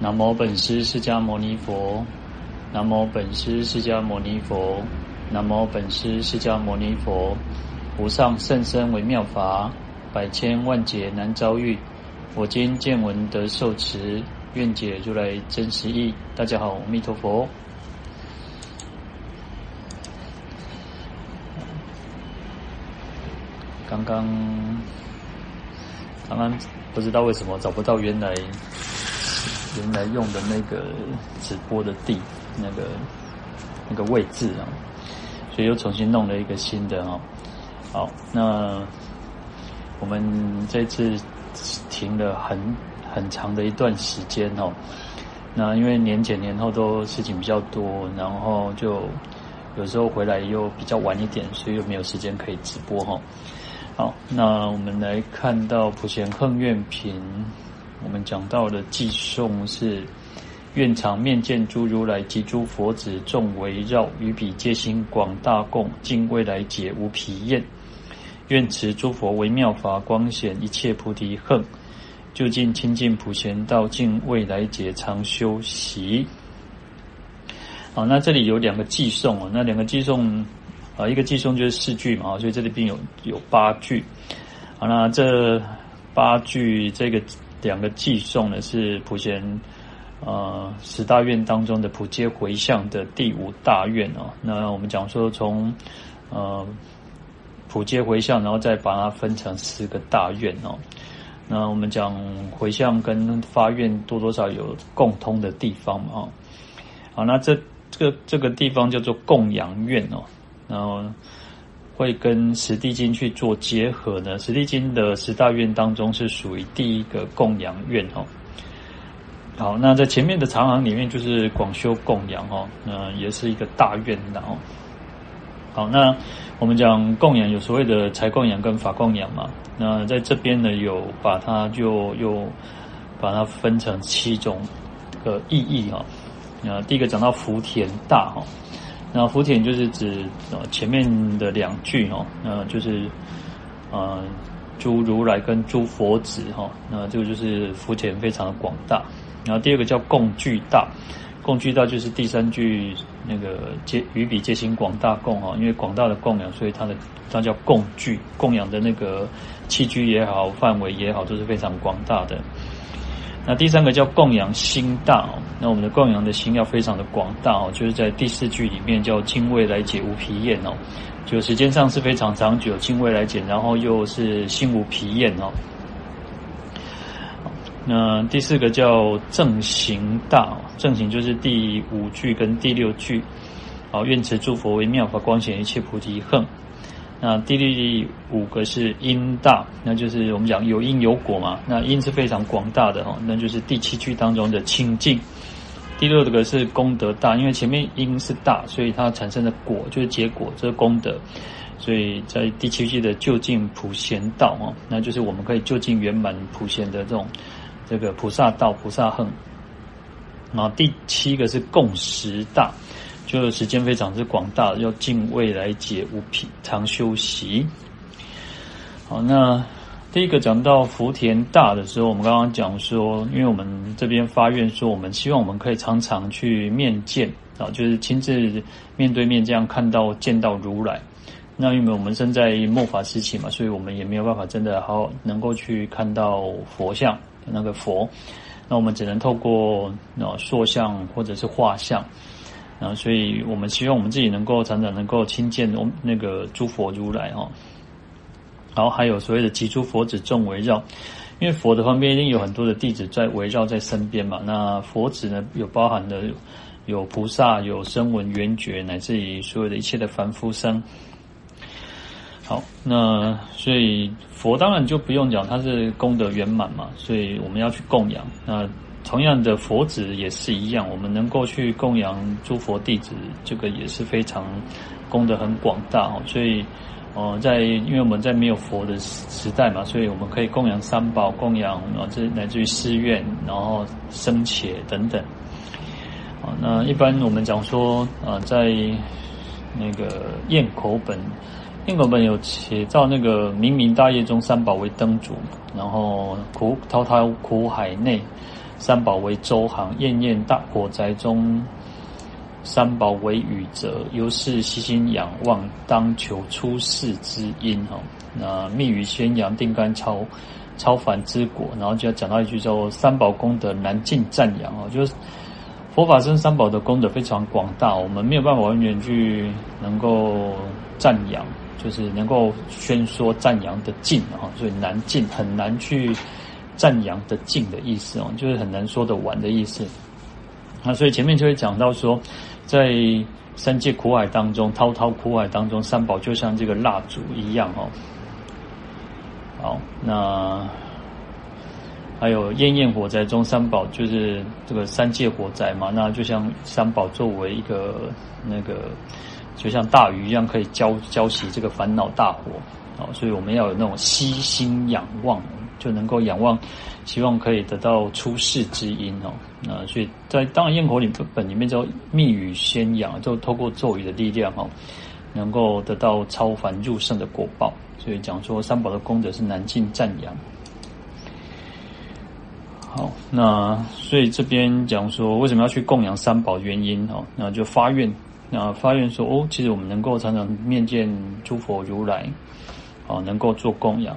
南无本师释迦牟尼佛，南无本师释迦牟尼佛，南无本师释迦牟尼佛。无上甚深微妙法，百千万劫难遭遇。我今见闻得受持，愿解如来真实义。大家好，阿弥陀佛。刚刚刚刚不知道为什么找不到原来。原来用的那个直播的地，那个那个位置啊，所以又重新弄了一个新的哦。好，那我们这次停了很很长的一段时间哦。那因为年前年后都事情比较多，然后就有时候回来又比较晚一点，所以又没有时间可以直播哈。好，那我们来看到普贤行愿品。我们讲到的偈颂是：愿常面见诸如来及诸佛子众围绕，于彼皆兴广大供，尽未来劫无疲厌。愿持诸佛微妙法光显一切菩提行，究竟清净普贤道，尽未来劫常修习。好，那这里有两个偈颂啊，那两个偈颂啊，一个偈颂就是四句嘛，所以这里边有有八句。好，那这八句这个。两个寄送呢，是普贤呃十大愿当中的普皆回向的第五大愿哦。那我们讲说从呃普皆回向，然后再把它分成四个大愿哦。那我们讲回向跟发愿多多少有共通的地方嘛哦。好，那这这个这个地方叫做供养院哦，然后。会跟《十地经》去做结合呢，《十地经》的十大愿当中是属于第一个供养愿哦。好，那在前面的长行里面就是广修供养哦，那也是一个大愿的哦。好，那我们讲供养有所谓的财供养跟法供养嘛，那在这边呢有把它就又把它分成七种的意义哈。那第一个讲到福田大哈。那福田就是指呃前面的两句哦，那就是呃诸如来跟诸佛子哈，那这个就是福田非常的广大。然后第二个叫供具大，供具大就是第三句那个皆与彼皆兴广大供哈，因为广大的供养，所以它的它叫供具，供养的那个器具也好，范围也好，都是非常广大的。那第三个叫供养心大哦，那我们的供养的心要非常的广大哦，就是在第四句里面叫尽未来解无疲厌哦，就时间上是非常长久，尽未来解，然后又是心无疲厌哦。那第四个叫正行大，正行就是第五句跟第六句，好，愿持诸佛微妙法光显一切菩提行。那第第五个是因大，那就是我们讲有因有果嘛。那因是非常广大的哈，那就是第七句当中的清净。第六个是功德大，因为前面因是大，所以它产生的果就是结果，这是功德。所以在第七句的究竟普贤道哦，那就是我们可以究竟圆满普贤的这种这个菩萨道、菩萨行。然后第七个是供时大。就时间非常之广大，要敬畏来解无疲常修习。好，那第一个讲到福田大的时候，我们刚刚讲说，因为我们这边发愿说，我们希望我们可以常常去面见啊，就是亲自面对面这样看到见到如来。那因为我们身在末法时期嘛，所以我们也没有办法真的好能够去看到佛像那个佛，那我们只能透过那塑像或者是画像。啊，所以我们希望我们自己能够常常能够亲见我那个诸佛如来哈，然后还有所谓的及诸佛子众围绕，因为佛的方面一定有很多的弟子在围绕在身边嘛。那佛子呢，有包含的有菩萨、有声闻、缘觉，乃至于所有的一切的凡夫生。好，那所以佛当然就不用讲，他是功德圆满嘛，所以我们要去供养那。同样的佛子也是一样，我们能够去供养诸佛弟子，这个也是非常功德很广大哦。所以，呃，在因为我们在没有佛的时时代嘛，所以我们可以供养三宝，供养啊，这来自于寺院，然后僧伽等等。啊，那一般我们讲说啊，在那个咽口本，咽口本有写到那个明明大业中三宝为灯烛，然后苦滔滔苦海内。三宝为周行，焰焰大火宅中，三宝为雨泽。由是悉心仰望，当求出世之因。哈，那密语宣扬，定干超超凡之果。然后就要讲到一句说：三宝功德难尽赞扬啊，就是佛法僧三宝的功德非常广大，我们没有办法完全去能够赞扬。就是能够宣说赞扬的尽啊，所以难尽很难去赞扬的尽的意思哦，就是很难说得完的意思。那，所以前面就会讲到说，在三界苦海当中，滔滔苦海当中，三宝就像这个蜡烛一样哦。好，那还有焰焰火灾中，三宝就是这个三界火灾嘛，那就像三宝作为一个那个。就像大鱼一样，可以浇浇熄这个烦恼大火，啊，所以我们要有那种悉心仰望，就能够仰望，希望可以得到出世之因哦。那所以在当然焰火里本里面叫密语宣扬，就透过咒语的力量哦，能够得到超凡入圣的果报。所以讲说三宝的功德是难尽赞扬。好，那所以这边讲说为什么要去供养三宝原因哦，那就发愿。那发愿说哦，其实我们能够常常面见诸佛如来，啊，能够做供养。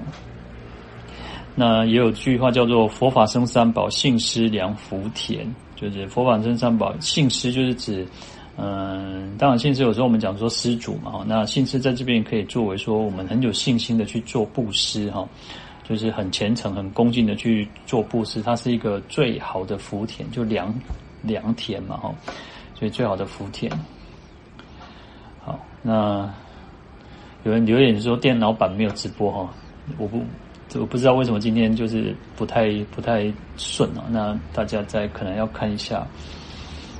那也有句话叫做“佛法僧三宝，信施良福田”，就是佛法僧三宝，信施就是指，嗯，当然信施有时候我们讲说施主嘛，那信施在这边可以作为说我们很有信心的去做布施哈，就是很虔诚、很恭敬的去做布施，它是一个最好的福田，就良良田嘛哈，所以最好的福田。好，那有人留言说电脑版没有直播哈，我不，我不知道为什么今天就是不太不太顺啊。那大家再可能要看一下，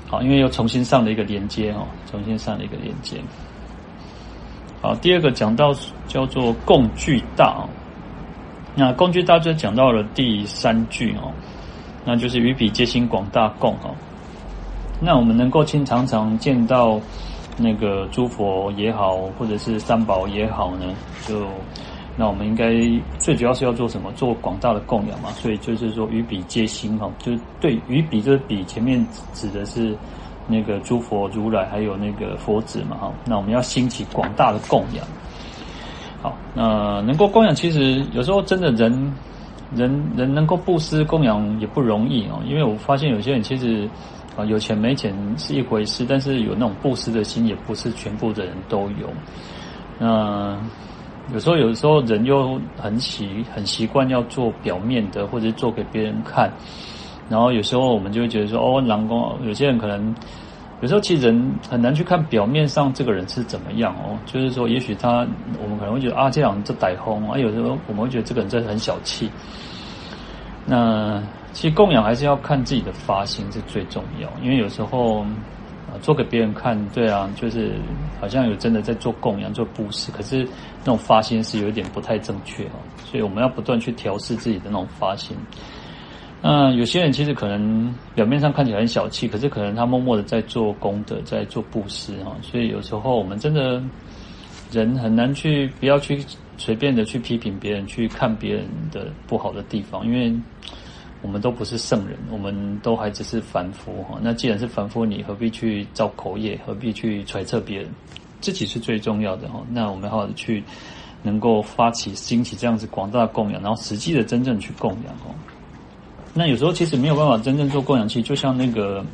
好，因为又重新上了一个连接哦，重新上了一个连接。好，第二个讲到叫做共具大，那共具大就讲到了第三句哦，那就是与彼皆心广大供哈。那我们能够经常常见到。那个诸佛也好，或者是三宝也好呢，就那我们应该最主要是要做什么？做广大的供养嘛。所以就是说，与彼皆心哈，就对与彼这个彼前面指的是那个诸佛如来，还有那个佛子嘛哈。那我们要兴起广大的供养。好，那能够供养，其实有时候真的人人人能够布施供养也不容易哦，因为我发现有些人其实。啊，有钱没钱是一回事，但是有那种布施的心，也不是全部的人都有。那有时候，有时候人又很习很习惯要做表面的，或者做给别人看。然后有时候我们就会觉得说，哦，郎公，有些人可能有时候其实人很难去看表面上这个人是怎么样哦。就是说，也许他我们可能会觉得啊，这样就歹风啊。有时候我们会觉得这个人真的很小气。那。其实供养还是要看自己的发心是最重要，因为有时候做给别人看，对啊，就是好像有真的在做供养、做布施，可是那种发心是有一点不太正确哦，所以我们要不断去调试自己的那种发心。那有些人其实可能表面上看起来很小气，可是可能他默默的在做功德、在做布施啊，所以有时候我们真的人很难去不要去随便的去批评别人，去看别人的不好的地方，因为。我们都不是圣人，我们都还只是凡夫哈。那既然是凡夫，你何必去造口业？何必去揣测别人？自己是最重要的哈。那我们好好的去，能够发起兴起这样子广大的供养，然后实际的真正去供养哦。那有时候其实没有办法真正做供养，其实就像那个，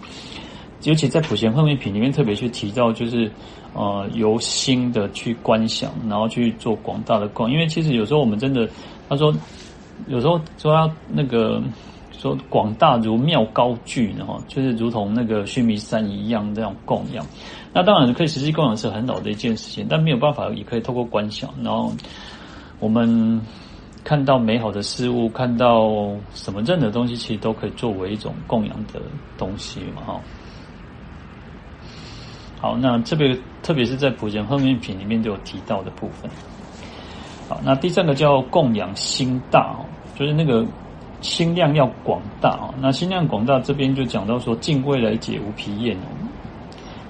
尤其在普贤行愿品里面特别去提到，就是呃由心的去观想，然后去做广大的供。因为其实有时候我们真的，他说有时候说要那个。说广大如妙高聚，然后就是如同那个须弥山一样这样供养。那当然可以实际供养是很好的一件事情，但没有办法也可以透过观想，然后我们看到美好的事物，看到什么任何东西，其实都可以作为一种供养的东西嘛，哈。好，那这边特别是在普贤后面品里面都有提到的部分。好，那第三个叫供养心大，就是那个。心量要广大啊，那心量广大这边就讲到说，敬未来解无疲厌。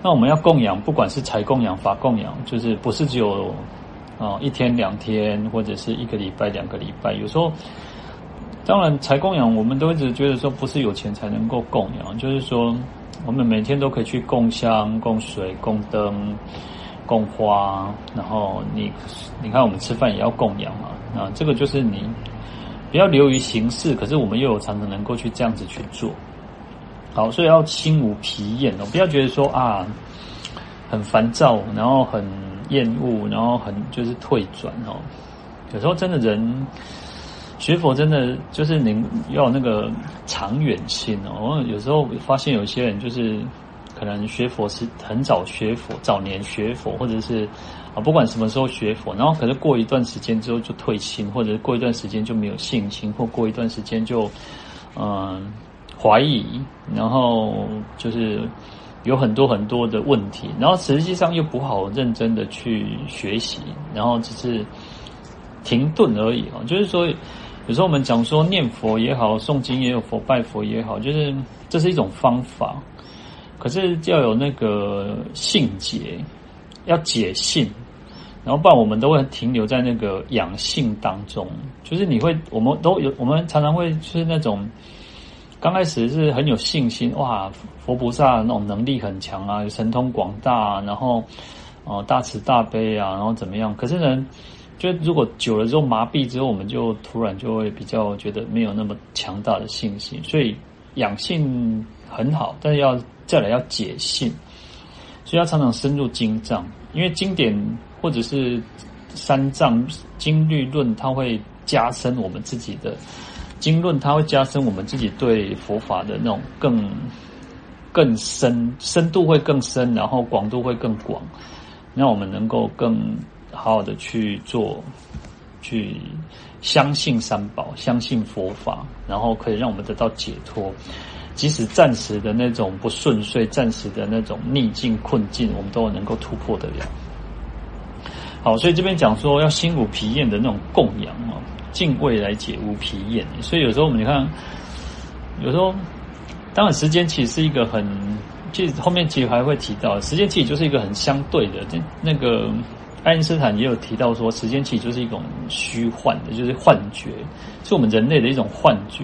那我们要供养，不管是财供养、法供养，就是不是只有啊一天两天，或者是一个礼拜、两个礼拜，有时候当然财供养，我们都一直觉得说不是有钱才能够供养，就是说我们每天都可以去供香、供水、供灯、供花，然后你你看我们吃饭也要供养嘛，啊，这个就是你不要流于形式，可是我们又有常常能够去这样子去做。好，所以要心无疲厌哦，不要觉得说啊很烦躁，然后很厌恶，然后很就是退转哦。有时候真的人学佛真的就是您要那个长远心哦。有时候发现有些人就是可能学佛是很早学佛，早年学佛，或者是不管什么时候学佛，然后可是过一段时间之后就退心，或者过一段时间就没有信心，或过一段时间就嗯。怀疑，然后就是有很多很多的问题，然后实际上又不好认真的去学习，然后只是停顿而已啊。就是说，有时候我们讲说念佛也好，诵经也有佛，拜佛也好，就是这是一种方法，可是要有那个信解，要解信，然后不然我们都会停留在那个养性当中，就是你会，我们都有，我们常常会就是那种。刚开始是很有信心，哇，佛菩萨那种能力很强啊，神通广大啊，然后哦大慈大悲啊，然后怎么样？可是呢，就如果久了之后麻痹之后，我们就突然就会比较觉得没有那么强大的信心。所以养性很好，但是要再来要解性，所以要常常深入经藏，因为经典或者是三藏经律论，它会加深我们自己的。经论它会加深我们自己对佛法的那种更更深深度会更深，然后广度会更广，让我们能够更好好的去做，去相信三宝，相信佛法，然后可以让我们得到解脱。即使暂时的那种不顺遂，暂时的那种逆境困境，我们都能够突破得了。好，所以这边讲说要心无疲厌的那种供养啊。敬未来解无疲厌，所以有时候我们你看，有时候当然时间其实是一个很，其实后面其实还会提到，时间其实就是一个很相对的。这那个爱因斯坦也有提到说，时间其实就是一种虚幻的，就是幻觉，是我们人类的一种幻觉。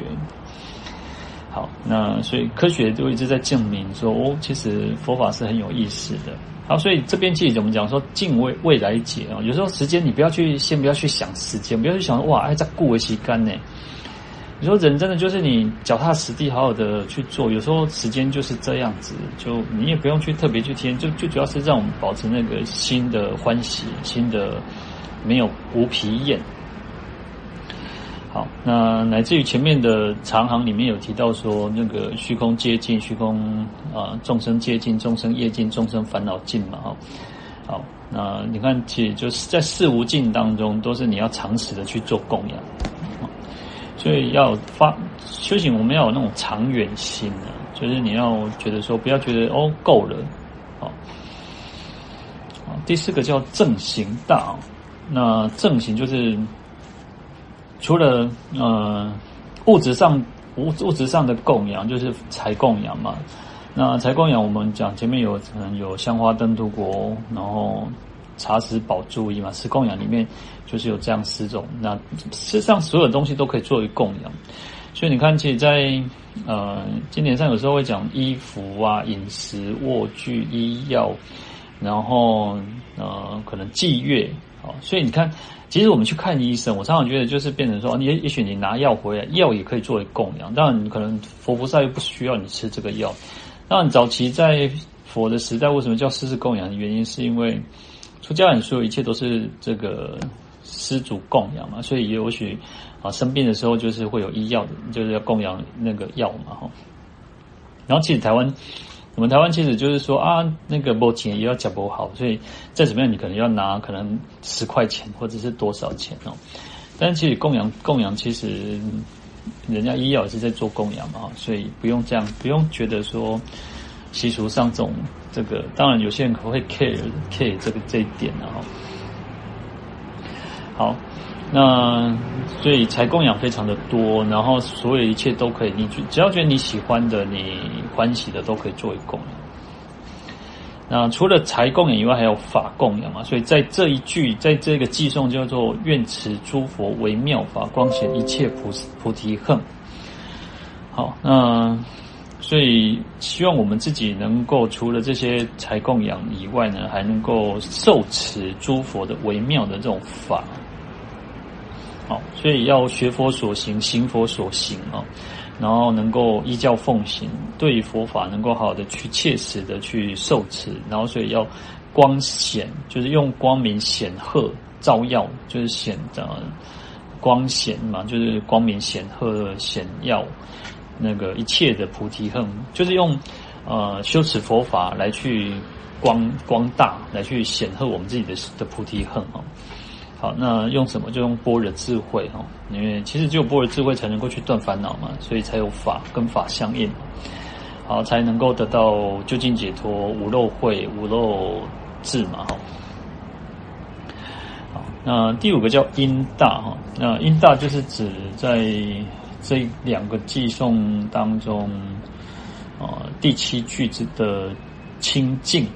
好，那所以科学就一直在证明说，哦，其实佛法是很有意思的。好，所以这边其实怎么讲？说敬畏未来解啊，有时候时间你不要去，先不要去想时间，不要去想哇，哎，在顾维期干呢？你说人真的就是你脚踏实地，好好的去做。有时候时间就是这样子，就你也不用去特别去添，就就主要是让我们保持那个新的欢喜，新的没有无疲厌。好，那乃至于前面的长行里面有提到说，那个虚空接近，虚空啊，众生接近，众生业尽，众生烦恼尽嘛，哈。好，那你看，其实就是在事无尽当中，都是你要长时的去做供养，所以要发修行，我们要有那种长远心啊，就是你要觉得说，不要觉得哦够了，好。第四个叫正行大，那正行就是。除了呃物质上物物质上的供养，就是财供养嘛。那财供养我们讲前面有可能有香花灯烛果，然后茶食宝珠衣嘛。食供养里面就是有这样四种。那世上所有东西都可以作为供养。所以你看，其实在呃经典上有时候会讲衣服啊、饮食、卧具、医药，然后呃可能祭月啊，所以你看。其实我们去看医生，我常常觉得就是变成说，也也许你拿药回来，药也可以作为供养。当然，可能佛菩萨又不需要你吃这个药。当然，早期在佛的时代，为什么叫施食供养的原因，是因为出家人所有一切都是这个施主供养嘛，所以也许啊生病的时候就是会有医药的，就是要供养那个药嘛哈。然后，其实台湾。我们台湾其实就是说啊，那个没钱也要讲不好，所以再怎么样，你可能要拿可能十块钱或者是多少钱哦。但其实供养供养，其实人家医药也是在做供养嘛，所以不用这样，不用觉得说习俗上这种这个，当然有些人可能会 care care 这个这一点的哈。好。那所以财供养非常的多，然后所有一切都可以，你只要觉得你喜欢的、你欢喜的，都可以作为供养。那除了财供养以外，还有法供养嘛。所以在这一句，在这个偈颂叫做“愿持诸佛为妙法，光显一切菩菩提恨”。好，那所以希望我们自己能够除了这些财供养以外呢，还能够受持诸佛的微妙的这种法。所以要学佛所行，行佛所行啊。然后能够依教奉行，对佛法能够好好的去切实的去受持，然后所以要光显，就是用光明显赫照耀，就是显的光显嘛，就是光明显赫显耀那个一切的菩提恨，就是用呃修持佛法来去光光大，来去显赫我们自己的的菩提恨啊。好，那用什么？就用般若智慧哈，因为其实只有般若智慧才能够去断烦恼嘛，所以才有法跟法相应，好，才能够得到究竟解脱，无漏慧、无漏智嘛哈。好，那第五个叫音大哈，那音大就是指在这两个偈颂当中，啊，第七句子的清净。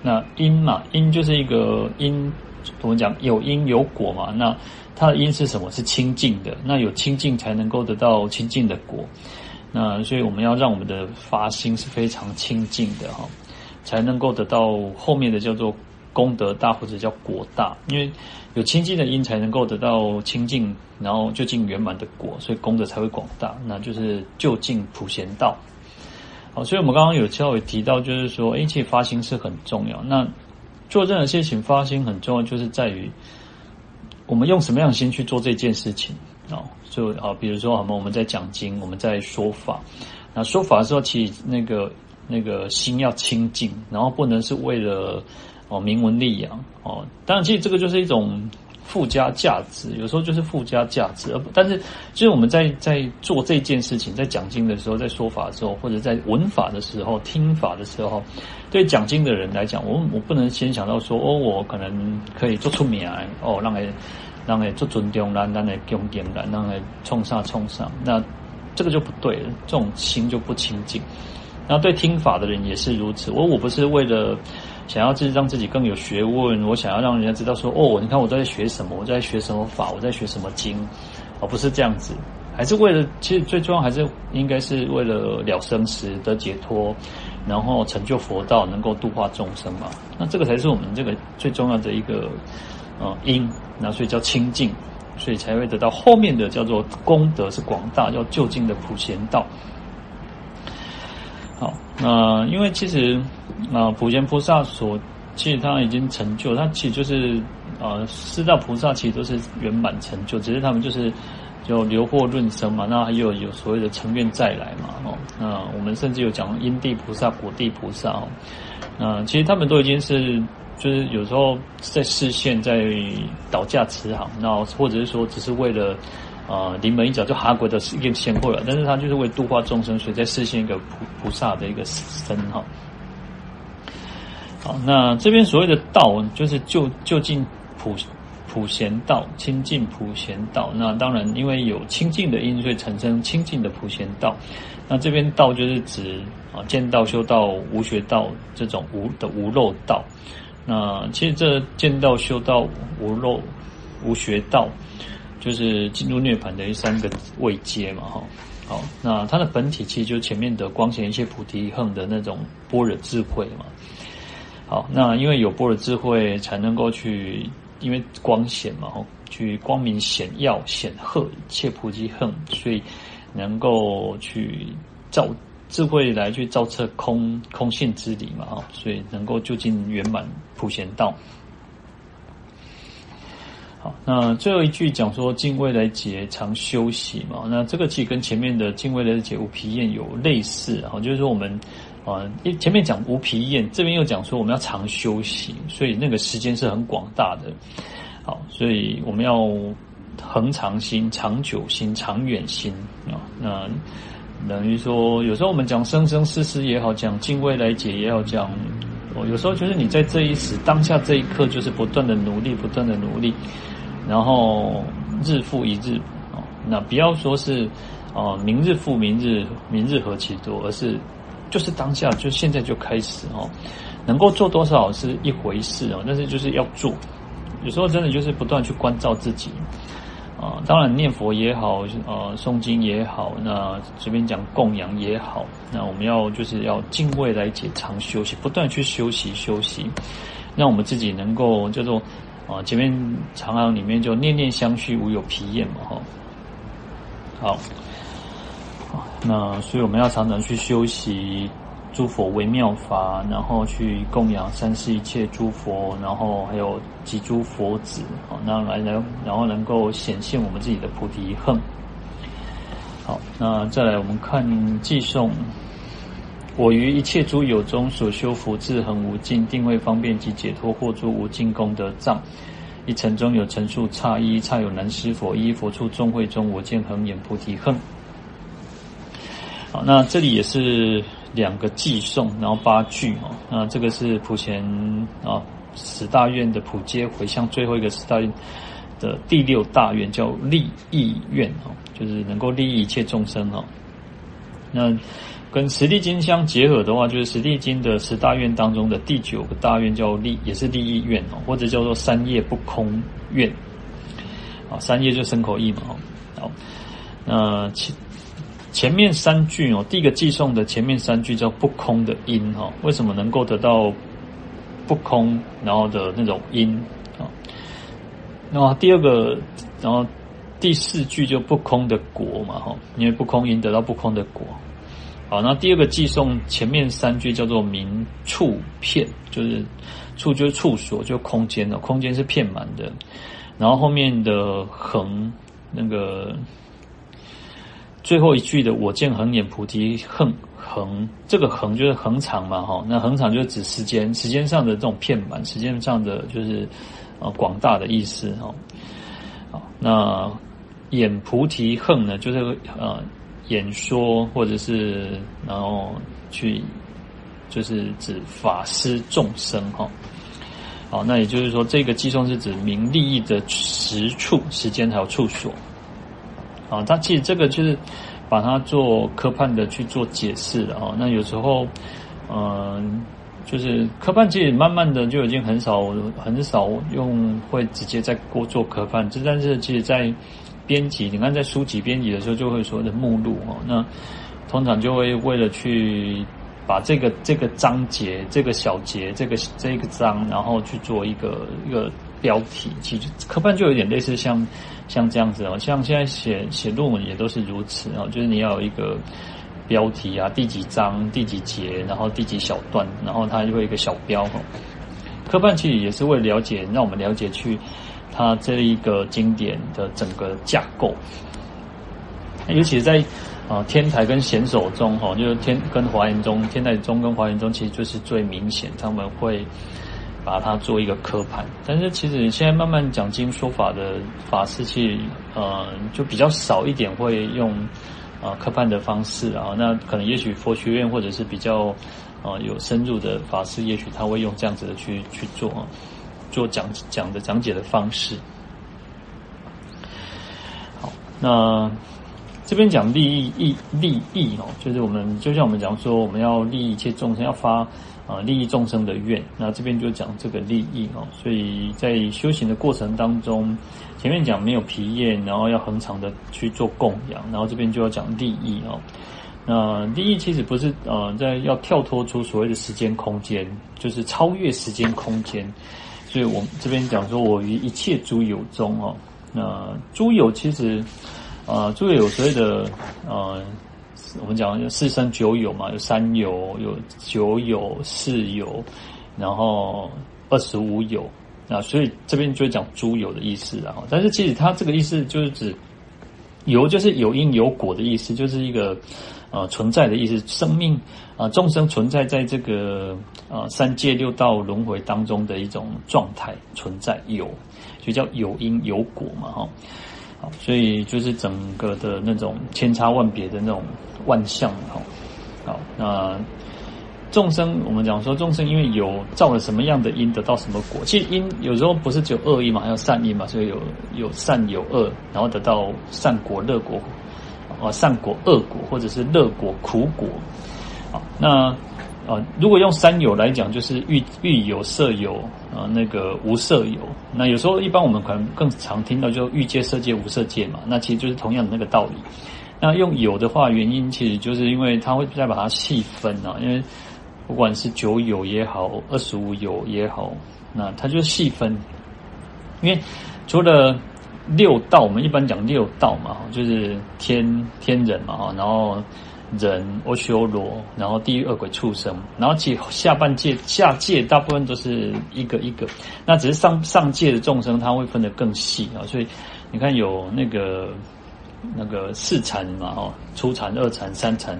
那音嘛，音就是一个音。我们讲有因有果嘛，那它的因是什么？是清净的。那有清净才能够得到清净的果。那所以我们要让我们的发心是非常清净的哈，才能够得到后面的叫做功德大或者叫果大。因为有清净的因才能够得到清净，然后究竟圆满的果，所以功德才会广大。那就是究竟普贤道。好，所以我们刚刚有稍微提到，就是说，一切发心是很重要。那做任何事情发心很重要，就是在于我们用什么样的心去做这件事情啊？就啊，比如说我们我们在讲经，我们在说法。那说法的时候，其实那个那个心要清净，然后不能是为了哦名闻利养哦。当然，其实这个就是一种。附加价值，有时候就是附加价值，而但是，就是我们在在做这件事情，在讲经的时候，在说法的时候，或者在闻法的时候、听法的时候，对讲经的人来讲，我我不能先想到说，哦，我可能可以做出名来，哦，让人让人做尊重，让让人恭敬，让让人冲上冲上，那这个就不对了，这种心就不清净。然后对听法的人也是如此，我我不是为了。想要自己让自己更有学问，我想要让人家知道说，哦，你看我在学什么，我在学什么法，我在学什么经，而不是这样子，还是为了，其实最重要还是应该是为了了生死得解脱，然后成就佛道，能够度化众生嘛。那这个才是我们这个最重要的一个呃因，那所以叫清净，所以才会得到后面的叫做功德是广大，叫究竟的普贤道。好，那因为其实啊，普贤菩萨所其实他已经成就，他其实就是呃，四大菩萨其实都是圆满成就，只是他们就是就留祸润生嘛。那还有有所谓的成愿再来嘛，哦，那我们甚至有讲因地菩萨、果地菩萨哦，那其实他们都已经是就是有时候在示现在倒驾慈航，那或者是说只是为了。啊，临门一脚就哈鬼的一个贤慧了，但是他就是为度化众生，所以在示现一个菩菩萨的一个身哈。好，那这边所谓的道，就是就就近普普贤道，清净普贤道。那当然，因为有清净的因，所以产生清净的普贤道。那这边道就是指啊，见道修道无学道这种无的无漏道。那其实这见道修道无漏无学道。就是进入涅槃的三个位阶嘛，哈，好，那它的本体其实就是前面的光显一切菩提横的那种般若智慧嘛。好，那因为有波的智慧，才能够去，因为光显嘛，去光明显耀显赫切菩提行，所以能够去照智慧来去照彻空空性之理嘛，哈，所以能够究竟圆满普贤道。好，那最后一句讲说，尽未来劫常修习嘛，那这个其实跟前面的尽未来劫无疲厌有类似，哈，就是说我们，啊，前面讲无疲厌，这边又讲说我们要常修习，所以那个时间是很广大的，好，所以我们要恒常心、长久心、长远心啊，那等于说，有时候我们讲生生世世也好，讲尽未来劫也好，讲，有时候就是你在这一时当下这一刻，就是不断的努力，不断的努力。然后日复一日，哦，那不要说是，哦，明日复明日，明日何其多，而是就是当下，就现在就开始哦。能够做多少是一回事哦，但是就是要做。有时候真的就是不断去关照自己啊，当然念佛也好，呃，诵经也好，那这边讲供养也好，那我们要就是要敬畏来解常休息，不断去休息休息，让我们自己能够叫做啊，前面长行里面就念念相续，无有疲厌嘛，哈。好，那所以我们要常常去修习。诸佛为妙法，然后去供养三世一切诸佛，然后还有及诸佛子，好，那来能，然后能够显现我们自己的菩提恨。好，那再来我们看偈颂：我于一切诸有中所修福智恒无尽，定慧方便及解脱获诸无尽功德藏。一尘中有尘数刹，一一刹有难思佛，一佛处众会中，我见恒演菩提恨。好，那这里也是。两个寄颂，然后八句哈，那这个是普贤啊十大愿的普皆回向，最后一个十大愿的第六大愿叫利益愿哦，就是能够利益一切众生哦。那跟十地经相结合的话，就是十地经的十大愿当中的第九个大愿叫利，也是利益愿哦，或者叫做三业不空愿。啊，三业就身口意嘛，好，那其。前面三句哦，第一个偈颂的前面三句叫不空的因哈，为什么能够得到不空然后的那种因啊？那么第二个，然后第四句就不空的果嘛哈，因为不空因得到不空的果。好，那第二个偈颂前面三句叫做名处片，就是处就是处所，就空间的空间是片满的，然后后面的横那个。最后一句的“我见恒演菩提恒”，恒这个恒就是恒长嘛，哈，那恒长就是指时间，时间上的这种遍满，时间上的就是呃广大的意思，哈。好，那演菩提恒呢，就是呃演说或者是然后去就是指法师众生，哈。好，那也就是说，这个偈颂是指明利益的时处、时间还有处所。啊，他其实这个就是把它做科判的去做解释的啊。那有时候，嗯、就是科判其实慢慢的就已经很少很少用会直接在过做科判，这但是其实在编辑，你看在书籍编辑的时候就会说的目录哦。那通常就会为了去把这个这个章节、这个小节、这个这个章，然后去做一个一个标题。其实科班就有点类似像。像这样子哦，像现在写写论文也都是如此哦，就是你要有一个标题啊，第几章、第几节，然后第几小段，然后它就会一个小标哦。科班其实也是为了了解，让我们了解去它这一个经典的整个架构。尤其是在啊天台跟显首中哈，就是天跟华严中，天台宗跟华严宗其实就是最明显，他们会。把它做一个科盘，但是其实现在慢慢讲经说法的法师，其实呃就比较少一点会用啊科盘的方式啊。那可能也许佛学院或者是比较呃有深入的法师，也许他会用这样子的去去做，做讲讲的讲解的方式。好，那这边讲利益益利益哦，就是我们就像我们讲说，我们要利益一切众生，要发。啊，利益众生的愿，那这边就讲这个利益哦。所以在修行的过程当中，前面讲没有疲厌，然后要恒常的去做供养，然后这边就要讲利益哦。那利益其实不是呃，在要跳脱出所谓的时间空间，就是超越时间空间。所以我们这边讲说，我于一切诸有中哦，那诸有其实呃，诸有所谓的呃。我们讲四生九有嘛，有三有，有九有，四有，然后二十五有，那所以这边就讲诸有的意思啊。但是其实它这个意思就是指有，就是有因有果的意思，就是一个呃存在的意思。生命啊，众生存在在这个呃三界六道轮回当中的一种状态存在有，就叫有因有果嘛，哈。好，所以就是整个的那种千差万别的那种。万象哈，好，那众生我们讲说众生因为有造了什么样的因，得到什么果。其实因有时候不是只有恶因嘛，还有善因嘛，所以有有善有恶，然后得到善果、乐果，啊善果、恶果，或者是乐果、苦果。好，那啊，如果用三有来讲，就是欲欲有、色有啊，那个无色有。那有时候一般我们可能更常听到就欲界、色界、无色界嘛。那其实就是同样的那个道理。那用有的话，原因其实就是因为它会再把它细分啊，因为不管是九有也好，二十五有也好，那它就细分。因为除了六道，我们一般讲六道嘛，就是天天人嘛，然后。人、阿修罗，然后地狱、恶鬼、畜生，然后其下半界、下界大部分都是一个一个，那只是上上界的众生，他会分得更细啊。所以你看有那个那个四禅嘛，哦，初禅、二禅、三禅、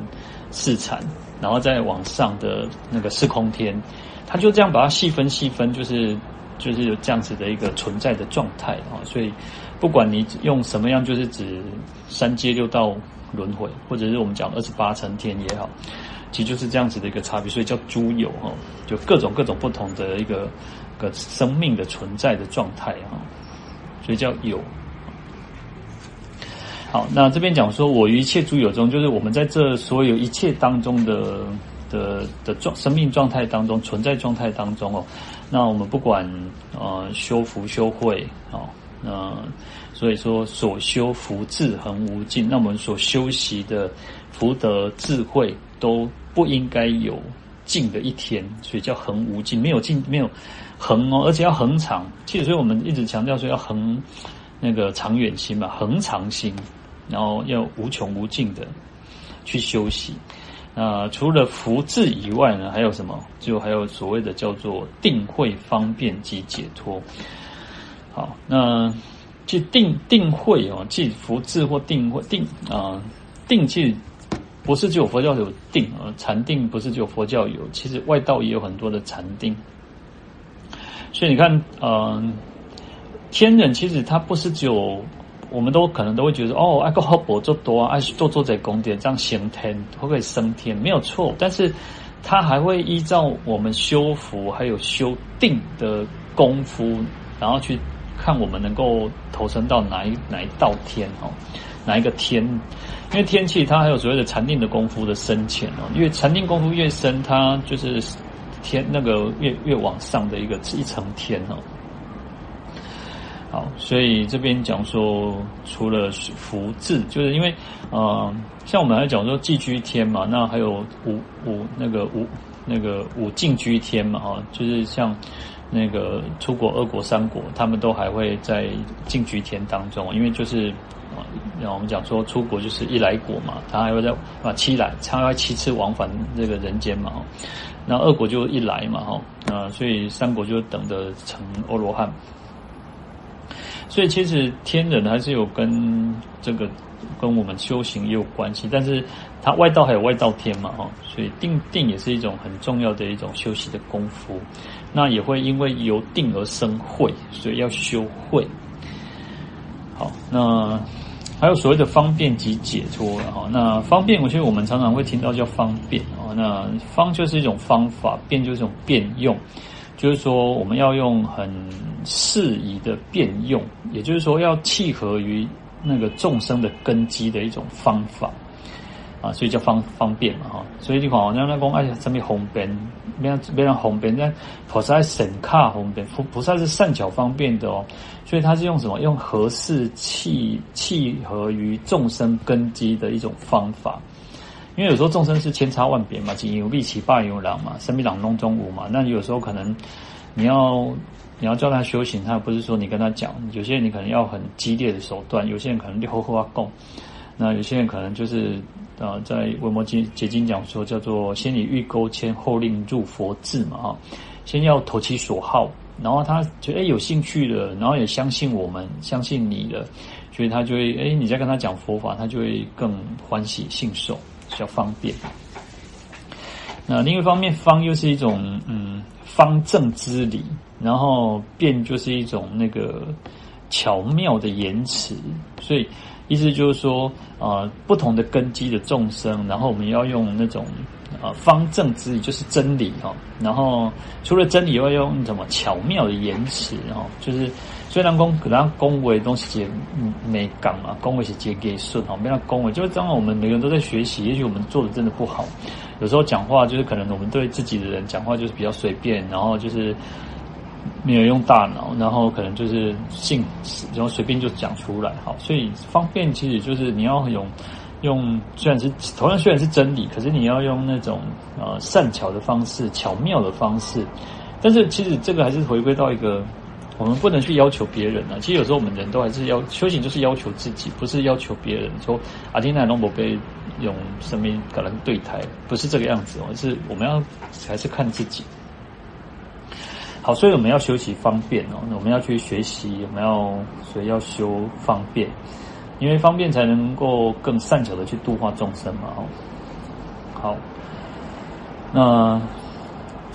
四禅，然后再往上的那个四空天，他就这样把它细分细分，就是就是有这样子的一个存在的状态啊。所以不管你用什么样，就是指三界六道。轮回，或者是我们讲二十八层天也好，其实就是这样子的一个差别，所以叫诸有哈，就各种各种不同的一个个生命的存在的状态哈，所以叫有。好，那这边讲说，我于一切诸有中，就是我们在这所有一切当中的的的状生命状态当中，存在状态当中哦，那我们不管呃修福修慧哦，那。所以说，所修福智恒无尽。那我们所修习的福德智慧都不应该有尽的一天，所以叫恒无尽，没有尽，没有恒哦，而且要恒长。其实，所以我们一直强调说要恒那个长远心嘛，恒长心，然后要无穷无尽的去休息。那除了福智以外呢，还有什么？就还有所谓的叫做定慧方便及解脱。好，那。即定定慧哦，即福智或定慧定啊，定其实不是只有佛教有定啊，禅定不是只有佛教有，其实外道也有很多的禅定。所以你看，嗯、天人其实他不是只有，我们都可能都会觉得哦，爱个好博做多啊，爱做做在宫殿这样升天，会不会升天？没有错，但是他还会依照我们修福还有修定的功夫，然后去。看我们能够投生到哪一哪一道天哦，哪一个天？因为天气它还有所谓的禅定的功夫的深浅哦，因为禅定功夫越深，它就是天那个越越往上的一个一层天哦。好，所以这边讲说，除了福字，就是因为呃，像我们来讲说寄居天嘛，那还有五五那个五那个五净居天嘛，哈，就是像。那个出国二国三国，他们都还会在净居天当中，因为就是啊，让我们讲说出国就是一来国嘛，他还会在啊七来，他还七次往返这个人间嘛，那二国就一来嘛，哈，啊，所以三国就等着成阿罗汉。所以其实天人还是有跟这个跟我们修行也有关系，但是它外道还有外道天嘛，哈，所以定定也是一种很重要的一种修习的功夫。那也会因为由定而生慧，所以要修慧。好，那还有所谓的方便及解脱了哈。那方便，我觉得我们常常会听到叫方便啊。那方就是一种方法，便就是一种便用，就是说我们要用很适宜的变用，也就是说要契合于那个众生的根基的一种方法。啊，所以叫方方便嘛，哈，所以你看，好像那讲哎呀，什么方便，别让别让方便，那菩萨省卡方便，菩菩萨是善巧方便的哦，所以他是用什么？用合适契契合于众生根基的一种方法。因为有时候众生是千差万别嘛，几有力奇霸有狼嘛，生命朗中中无嘛，那有时候可能你要你要教他修行，他不是说你跟他讲，有些人你可能要很激烈的手段，有些人可能就呵呵啊供，那有些人可能就是。啊，在《维摩经结经》讲说，叫做先以欲钩牵，后令入佛智嘛，哈，先要投其所好，然后他觉得诶有兴趣的，然后也相信我们，相信你的，所以他就会诶你在跟他讲佛法，他就会更欢喜信受，比较方便。那另一方面，方又是一种嗯方正之理，然后变就是一种那个巧妙的言辞，所以。意思就是说，呃，不同的根基的众生，然后我们要用那种呃方正之理，就是真理哦。然后除了真理，要用什么巧妙的言辞哦，就是虽然讲可能恭维东西没讲嘛，恭维是接给顺哦，没让恭维，就是当然我们每个人都在学习，也许我们做的真的不好，有时候讲话就是可能我们对自己的人讲话就是比较随便，然后就是没有用大脑，然后可能就是性，然后随便就讲出来，好，所以方便其实就是你要用用，虽然是同样虽然是真理，可是你要用那种呃善巧的方式，巧妙的方式。但是其实这个还是回归到一个，我们不能去要求别人啊。其实有时候我们人都还是要修行，就是要求自己，不是要求别人。说阿丁奈龙伯被用生命可能对台，不是这个样子哦，是我们要还是看自己。好，所以我们要修习方便哦，我们要去学习，我们要所以要修方便，因为方便才能够更善巧的去度化众生嘛。好，那。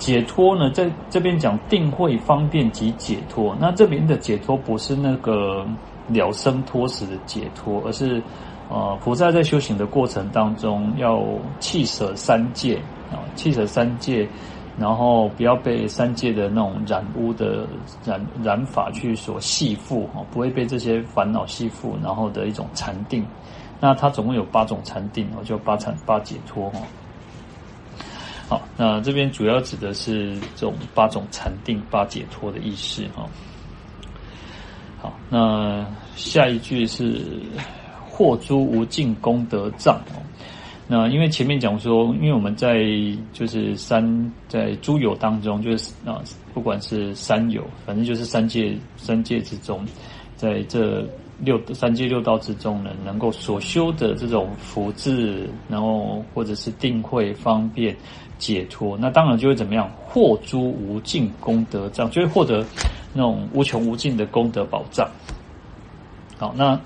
解脱呢，在这边讲定慧方便及解脱。那这边的解脱不是那个了生脱死的解脱，而是呃，菩萨在修行的过程当中要弃舍三界啊，弃舍三界，然后不要被三界的那种染污的染染法去所系缚啊，不会被这些烦恼系缚，然后的一种禅定。那它总共有八种禅定哦，就八禅八解脱哈。好，那这边主要指的是这种八种禅定、八解脱的意思哈。好，那下一句是获诸无尽功德藏哦。那因为前面讲说，因为我们在就是三在诸有当中，就是啊，不管是三有，反正就是三界三界之中，在这。六三界六道之中呢，能够所修的这种福智，然后或者是定慧、方便、解脱，那当然就会怎么样？获诸无尽功德藏，就会获得那种无穷无尽的功德宝藏。好，那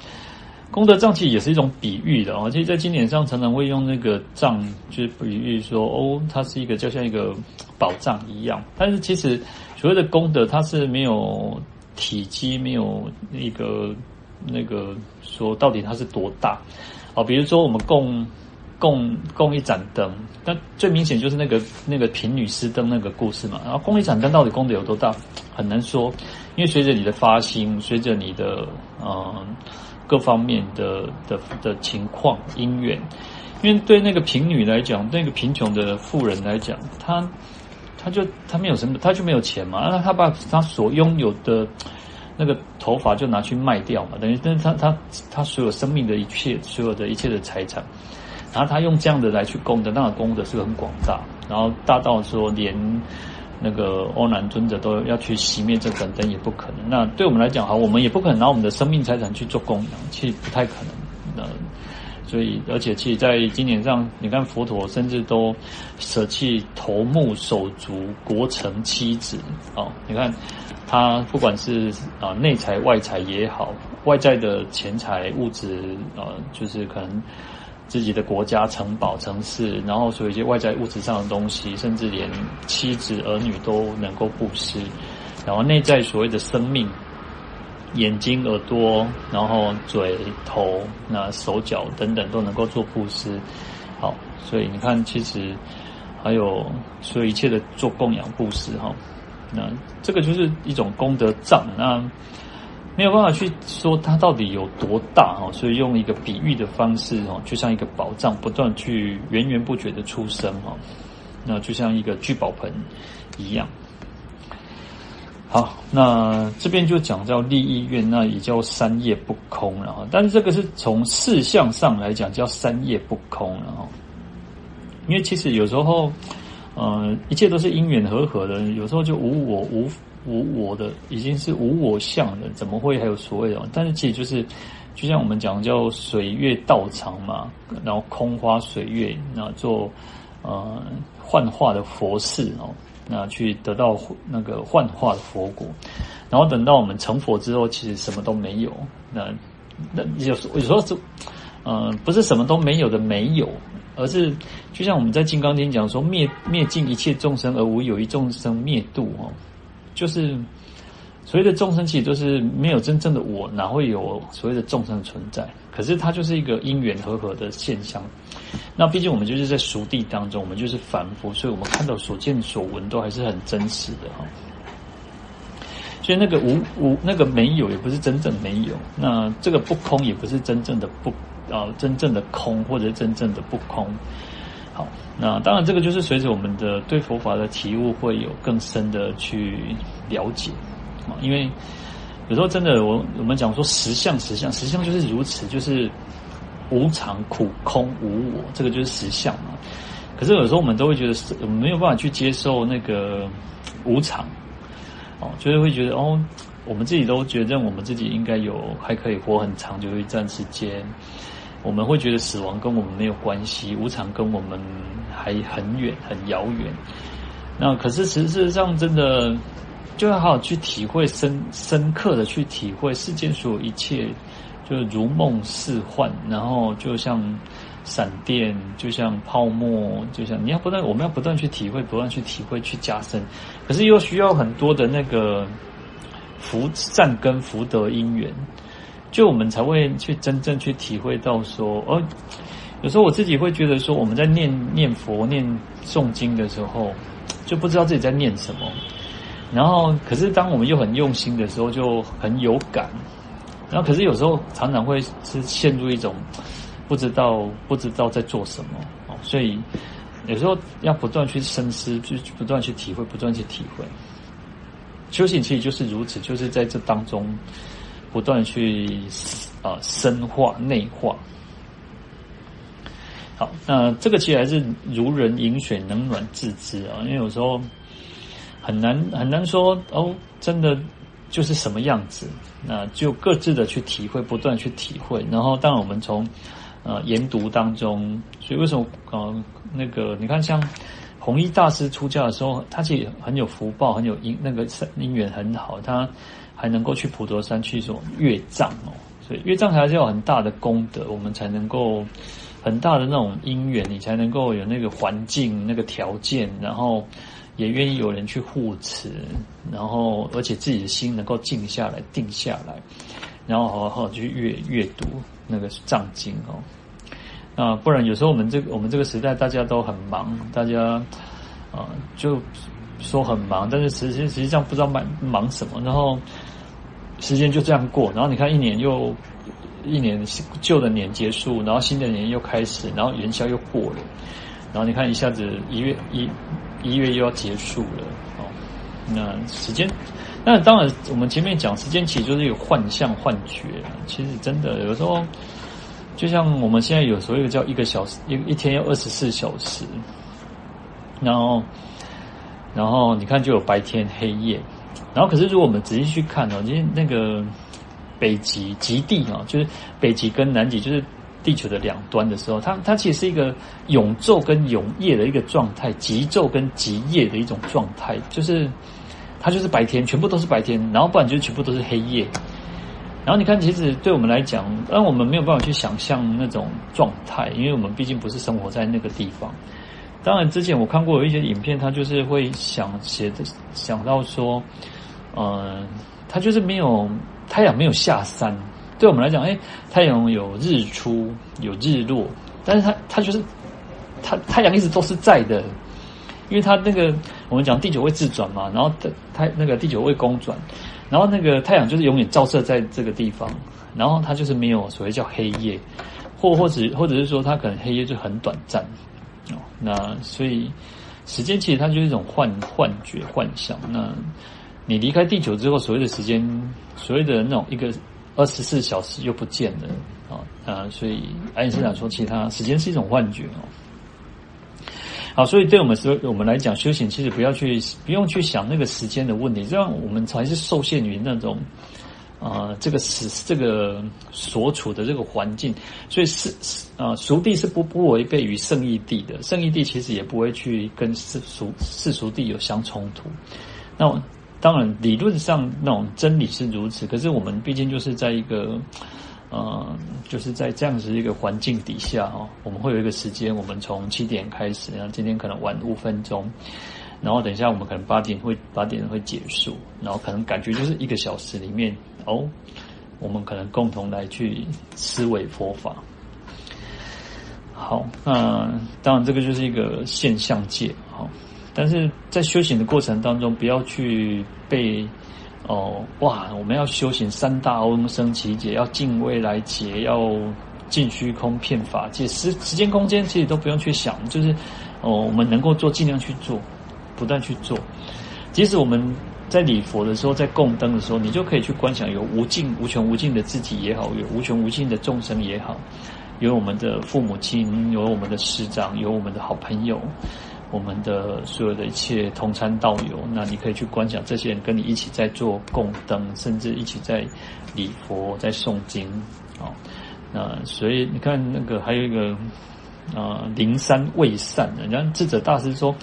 功德藏其实也是一种比喻的哦。其实，在经典上常常会用那个藏，就是比喻说，哦，它是一个就像一个宝藏一样。但是，其实所谓的功德，它是没有体积，没有那个。那个说到底它是多大？哦，比如说我们供供供一盏灯，那最明显就是那个那个贫女施灯那个故事嘛。然后供一盏灯到底供的有多大，很难说，因为随着你的发心，随着你的嗯各方面的的的情况因缘，因为对那个贫女来讲，那个贫穷的富人来讲，他他就他没有什么，他就没有钱嘛，那他把他所拥有的。那个头发就拿去卖掉嘛，等于，但是他他他所有生命的一切，所有的一切的财产，然后他用这样的来去供的，那个功德是很广大，然后大到说连那个欧南尊者都要去熄灭这盏灯也不可能。那对我们来讲，好，我们也不可能拿我们的生命财产去做供养，其实不太可能。那所以，而且其实在经典上，你看佛陀甚至都舍弃头目、手足、国城、妻子，哦，你看。他不管是啊内财外财也好，外在的钱财物质啊，就是可能自己的国家城堡城市，然后所有一些外在物质上的东西，甚至连妻子儿女都能够布施，然后内在所谓的生命，眼睛耳朵，然后嘴头那手脚等等都能够做布施。好，所以你看，其实还有所有一切的做供养布施哈。那这个就是一种功德账，那没有办法去说它到底有多大哈，所以用一个比喻的方式哈，就像一个宝藏不断去源源不绝的出生哈，那就像一个聚宝盆一样。好，那这边就讲到利益愿，那也叫三业不空了哈，但是这个是从事项上来讲叫三业不空了哈，因为其实有时候。呃，一切都是因缘和合的，有时候就无我无无我的，已经是无我相了，怎么会还有所谓的？但是其实就是，就像我们讲叫水月道场嘛，然后空花水月，那做呃幻化的佛事哦，那去得到那个幻化的佛果，然后等到我们成佛之后，其实什么都没有。那那有时有时候就，嗯、呃，不是什么都没有的没有。而是就像我们在《金刚经》讲说，灭灭尽一切众生而无有一众生灭度哦，就是所谓的众生其实都是没有真正的我，哪会有所谓的众生存在？可是它就是一个因缘和合的现象。那毕竟我们就是在俗地当中，我们就是凡夫，所以我们看到所见所闻都还是很真实的哈。所以那个无无那个没有，也不是真正没有。那这个不空，也不是真正的不啊，真正的空，或者真正的不空。好，那当然这个就是随着我们的对佛法的体悟，会有更深的去了解啊。因为有时候真的，我我们讲说实相，实相，实相就是如此，就是无常、苦、空、无我，这个就是实相嘛。可是有时候我们都会觉得是，我们没有办法去接受那个无常，哦，就是会觉得哦，我们自己都觉得我们自己应该有还可以活很长久一段时间，我们会觉得死亡跟我们没有关系，无常跟我们还很远很遥远。那可是实事实上，真的就要好好去体会深深刻的去体会世间所有一切，就如梦似幻，然后就像。闪电就像泡沫，就像你要不断，我们要不断去体会，不断去体会，去加深。可是又需要很多的那个福善根福德因缘，就我们才会去真正去体会到说，哦，有时候我自己会觉得说，我们在念念佛、念诵经的时候，就不知道自己在念什么。然后，可是当我们又很用心的时候，就很有感。然后，可是有时候常常会是陷入一种。不知道不知道在做什么，所以有时候要不断去深思，去不断去体会，不断去体会。修行其实就是如此，就是在这当中不断去啊深化内化。好，那这个其实还是如人饮水，冷暖自知啊。因为有时候很难很难说哦，真的就是什么样子，那就各自的去体会，不断去体会。然后，当然我们从呃，研读当中，所以为什么呃，那个你看，像弘一大师出家的时候，他其实很有福报，很有因那个因缘很好，他还能够去普陀山去做阅藏哦。所以阅藏还是要很大的功德，我们才能够很大的那种因缘，你才能够有那个环境、那个条件，然后也愿意有人去护持，然后而且自己的心能够静下来、定下来，然后好好去阅阅读。那个藏经哦，啊，不然有时候我们这个我们这个时代大家都很忙，大家啊就说很忙，但是实际实际上不知道忙忙什么，然后时间就这样过，然后你看一年又一年旧的年结束，然后新的年又开始，然后元宵又过了，然后你看一下子一月一一月又要结束了哦，那时间。那当然，我们前面讲时间其实就是有幻象、幻觉。其实真的有时候，就像我们现在有所谓的叫一个小时，一一天要二十四小时。然后，然后你看就有白天、黑夜。然后，可是如果我们仔细去看哦，因为那个北极极地啊，就是北极跟南极，就是地球的两端的时候，它它其实是一个永昼跟永夜的一个状态，极昼跟极夜的一种状态，就是。它就是白天，全部都是白天，然后不然就全部都是黑夜。然后你看，其实对我们来讲，让我们没有办法去想象那种状态，因为我们毕竟不是生活在那个地方。当然，之前我看过有一些影片，他就是会想写的，想到说，呃，他就是没有太阳没有下山。对我们来讲，哎，太阳有日出有日落，但是它它就是它太阳一直都是在的。因为它那个我们讲地球会自转嘛，然后它那个地球会公转，然后那个太阳就是永远照射在这个地方，然后它就是没有所谓叫黑夜，或或者或者是说它可能黑夜就很短暂。那所以时间其实它就是一种幻幻觉幻想。那你离开地球之后，所谓的时间，所谓的那种一个二十四小时又不见了啊啊！所以爱因斯坦说，其他时间是一种幻觉哦。好，所以对我们说，我们来讲修行，其实不要去，不用去想那个时间的问题，这样我们才是受限于那种，呃，这个是这个所处的这个环境。所以是是啊、呃，俗地是不不违背于圣义地的，圣义地其实也不会去跟世俗世俗地有相冲突。那当然，理论上那种真理是如此，可是我们毕竟就是在一个。嗯，就是在这样子一个环境底下哦，我们会有一个时间，我们从七点开始，然后今天可能晚五分钟，然后等一下我们可能八点会八点会结束，然后可能感觉就是一个小时里面哦，我们可能共同来去思维佛法。好，那当然这个就是一个现象界，好，但是在修行的过程当中，不要去被。哦，哇，我们要修行三大翁生奇劫，要尽未来劫，要尽虚空遍法界，时时间空间其实都不用去想，就是哦，我们能够做尽量去做，不断去做。即使我们在礼佛的时候，在供灯的时候，你就可以去观想有无尽、无穷无尽的自己也好，有无穷无尽的众生也好，有我们的父母亲，有我们的师长，有我们的好朋友。我们的所有的一切同参道友，那你可以去观想这些人跟你一起在做供灯，甚至一起在礼佛、在诵经，啊，那所以你看那个还有一个啊，灵山未散人家智者大师说，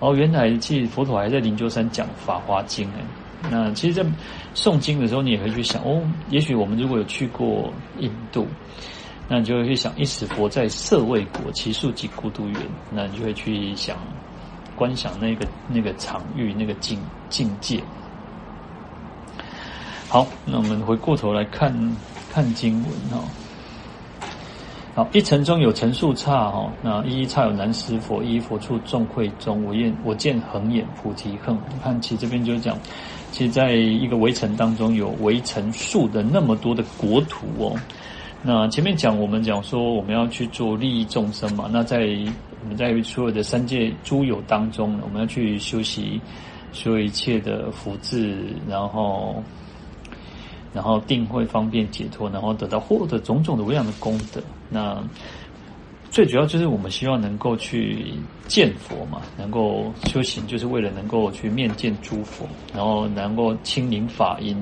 哦，原来其实佛陀还在灵鷲山讲法华经哎，那其实，在诵经的时候，你也会去想，哦，也许我们如果有去过印度，那你就会去想，一时佛在舍卫国，其树即孤独园，那你就会去想。观想那个那个场域那个境境界。好，那我们回过头来看看经文哈。好，一尘中有尘数刹哈，那一一刹有南师佛，一一佛处众会中，我见我见恒眼菩提横。你看，其实这边就是讲，其实在一个围城当中有围城数的那么多的国土哦。那前面讲我们讲说我们要去做利益众生嘛，那在。我们在所有的三界诸有当中，我们要去修习所有一切的福智，然后，然后定会方便解脱，然后得到获得种种的无量的功德。那最主要就是我们希望能够去见佛嘛，能够修行，就是为了能够去面见诸佛，然后能够亲临法音，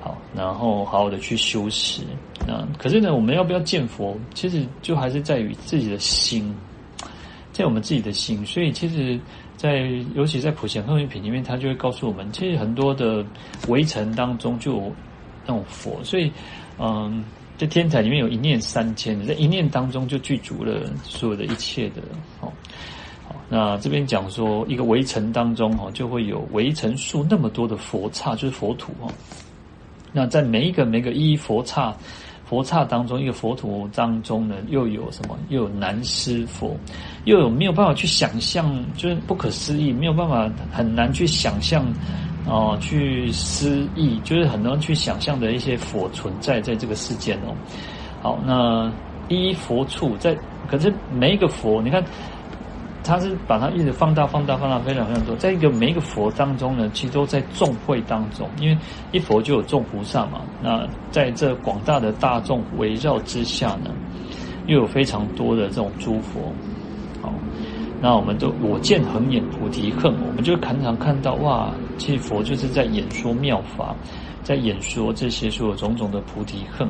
好，然后好好的去修持。那可是呢，我们要不要见佛？其实就还是在于自己的心。在我们自己的心，所以其实在，尤其在普贤行愿品里面，他就会告诉我们，其实很多的围城当中就有那种佛，所以，嗯，在天台里面有一念三千，在一念当中就具足了所有的一切的，哦，好，那这边讲说一个围城当中，哈，就会有围城数那么多的佛刹，就是佛土，哈，那在每一个每一个一佛刹。佛刹当中，一个佛土当中呢，又有什么？又有南师佛，又有没有办法去想象，就是不可思议，没有办法很难去想象，哦、去思议，就是很多人去想象的一些佛存在在这个世间哦。好，那一佛处在，可是每一个佛，你看。他是把它一直放大、放大、放大，非常非常多。在一个每一个佛当中呢，其实都在众会当中，因为一佛就有众菩萨嘛。那在这广大的大众围绕之下呢，又有非常多的这种诸佛。好，那我们都我见恒眼菩提恨，我们就常常看到哇，其实佛就是在演说妙法，在演说这些所有种种的菩提恨。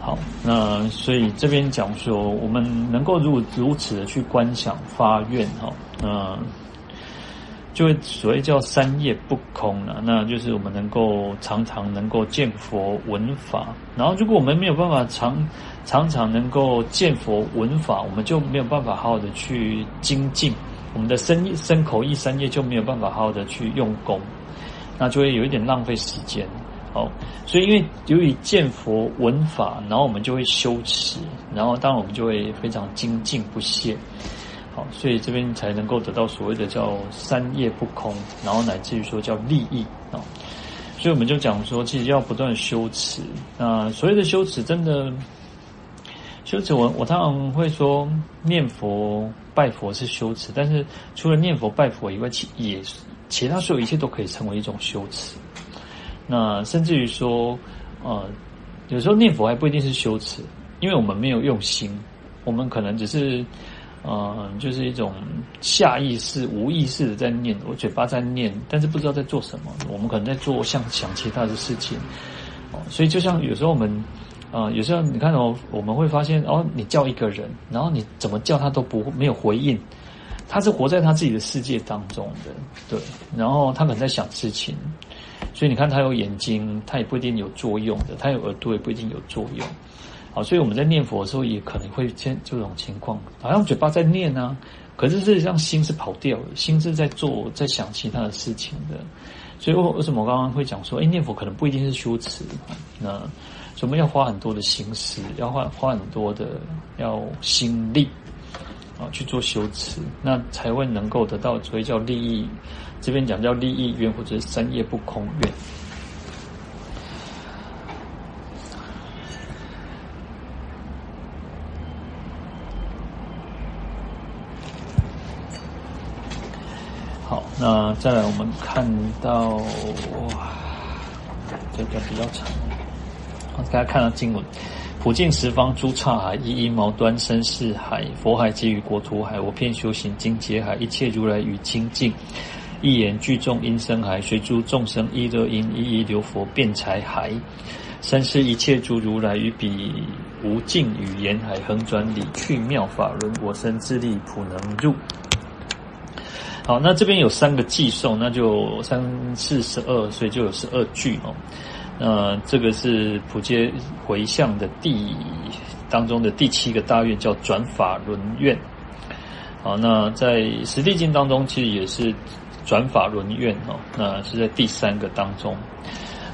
好，那所以这边讲说，我们能够如如此的去观想发愿哈，那就会所谓叫三业不空了。那就是我们能够常常能够见佛闻法，然后如果我们没有办法常常常能够见佛闻法，我们就没有办法好好的去精进，我们的身身口意三业就没有办法好好的去用功，那就会有一点浪费时间。好，所以因为由于见佛闻法，然后我们就会修持，然后当然我们就会非常精进不懈。好，所以这边才能够得到所谓的叫三业不空，然后乃至于说叫利益啊。所以我们就讲说，其实要不断修持。那所谓的修持，真的修持我，我常常会说，念佛拜佛是修持，但是除了念佛拜佛以外，其也其他所有一切都可以成为一种修持。那甚至于说，呃，有时候念佛还不一定是修持，因为我们没有用心，我们可能只是，呃，就是一种下意识、无意识的在念，我嘴巴在念，但是不知道在做什么。我们可能在做像想其他的事情，哦，所以就像有时候我们，呃，有时候你看哦，我们会发现哦，你叫一个人，然后你怎么叫他都不没有回应，他是活在他自己的世界当中的，对，然后他可能在想事情。所以你看，他有眼睛，他也不一定有作用的；他有耳朵，也不一定有作用。好，所以我们在念佛的时候，也可能会见这种情况，好像嘴巴在念啊，可是事实上心是跑掉的，心是在做，在想其他的事情的。所以为为什么我刚刚会讲说，哎，念佛可能不一定是修持，那所以我们要花很多的心思，要花花很多的要心力啊去做修持，那才会能够得到所谓叫利益。这边讲叫利益愿或者是三业不空愿。好，那再来我们看到，哇，这个比较长，大家看到经文。普尽十方诸刹海，一一毛端身四海，佛海给予国土海，我遍修行经劫海，一切如来语清净，一言具众音声海，随诸众生一乐音，一一流佛辩才海，三世一切诸如来，于彼无尽语言海，横转理趣妙法轮，我身自力普能入。好，那这边有三个偈颂，那就三四十二，所以就有十二句哦。那，这个是普皆回向的第当中的第七个大愿，叫转法轮愿。好，那在十地经当中，其实也是转法轮愿哦。那是在第三个当中。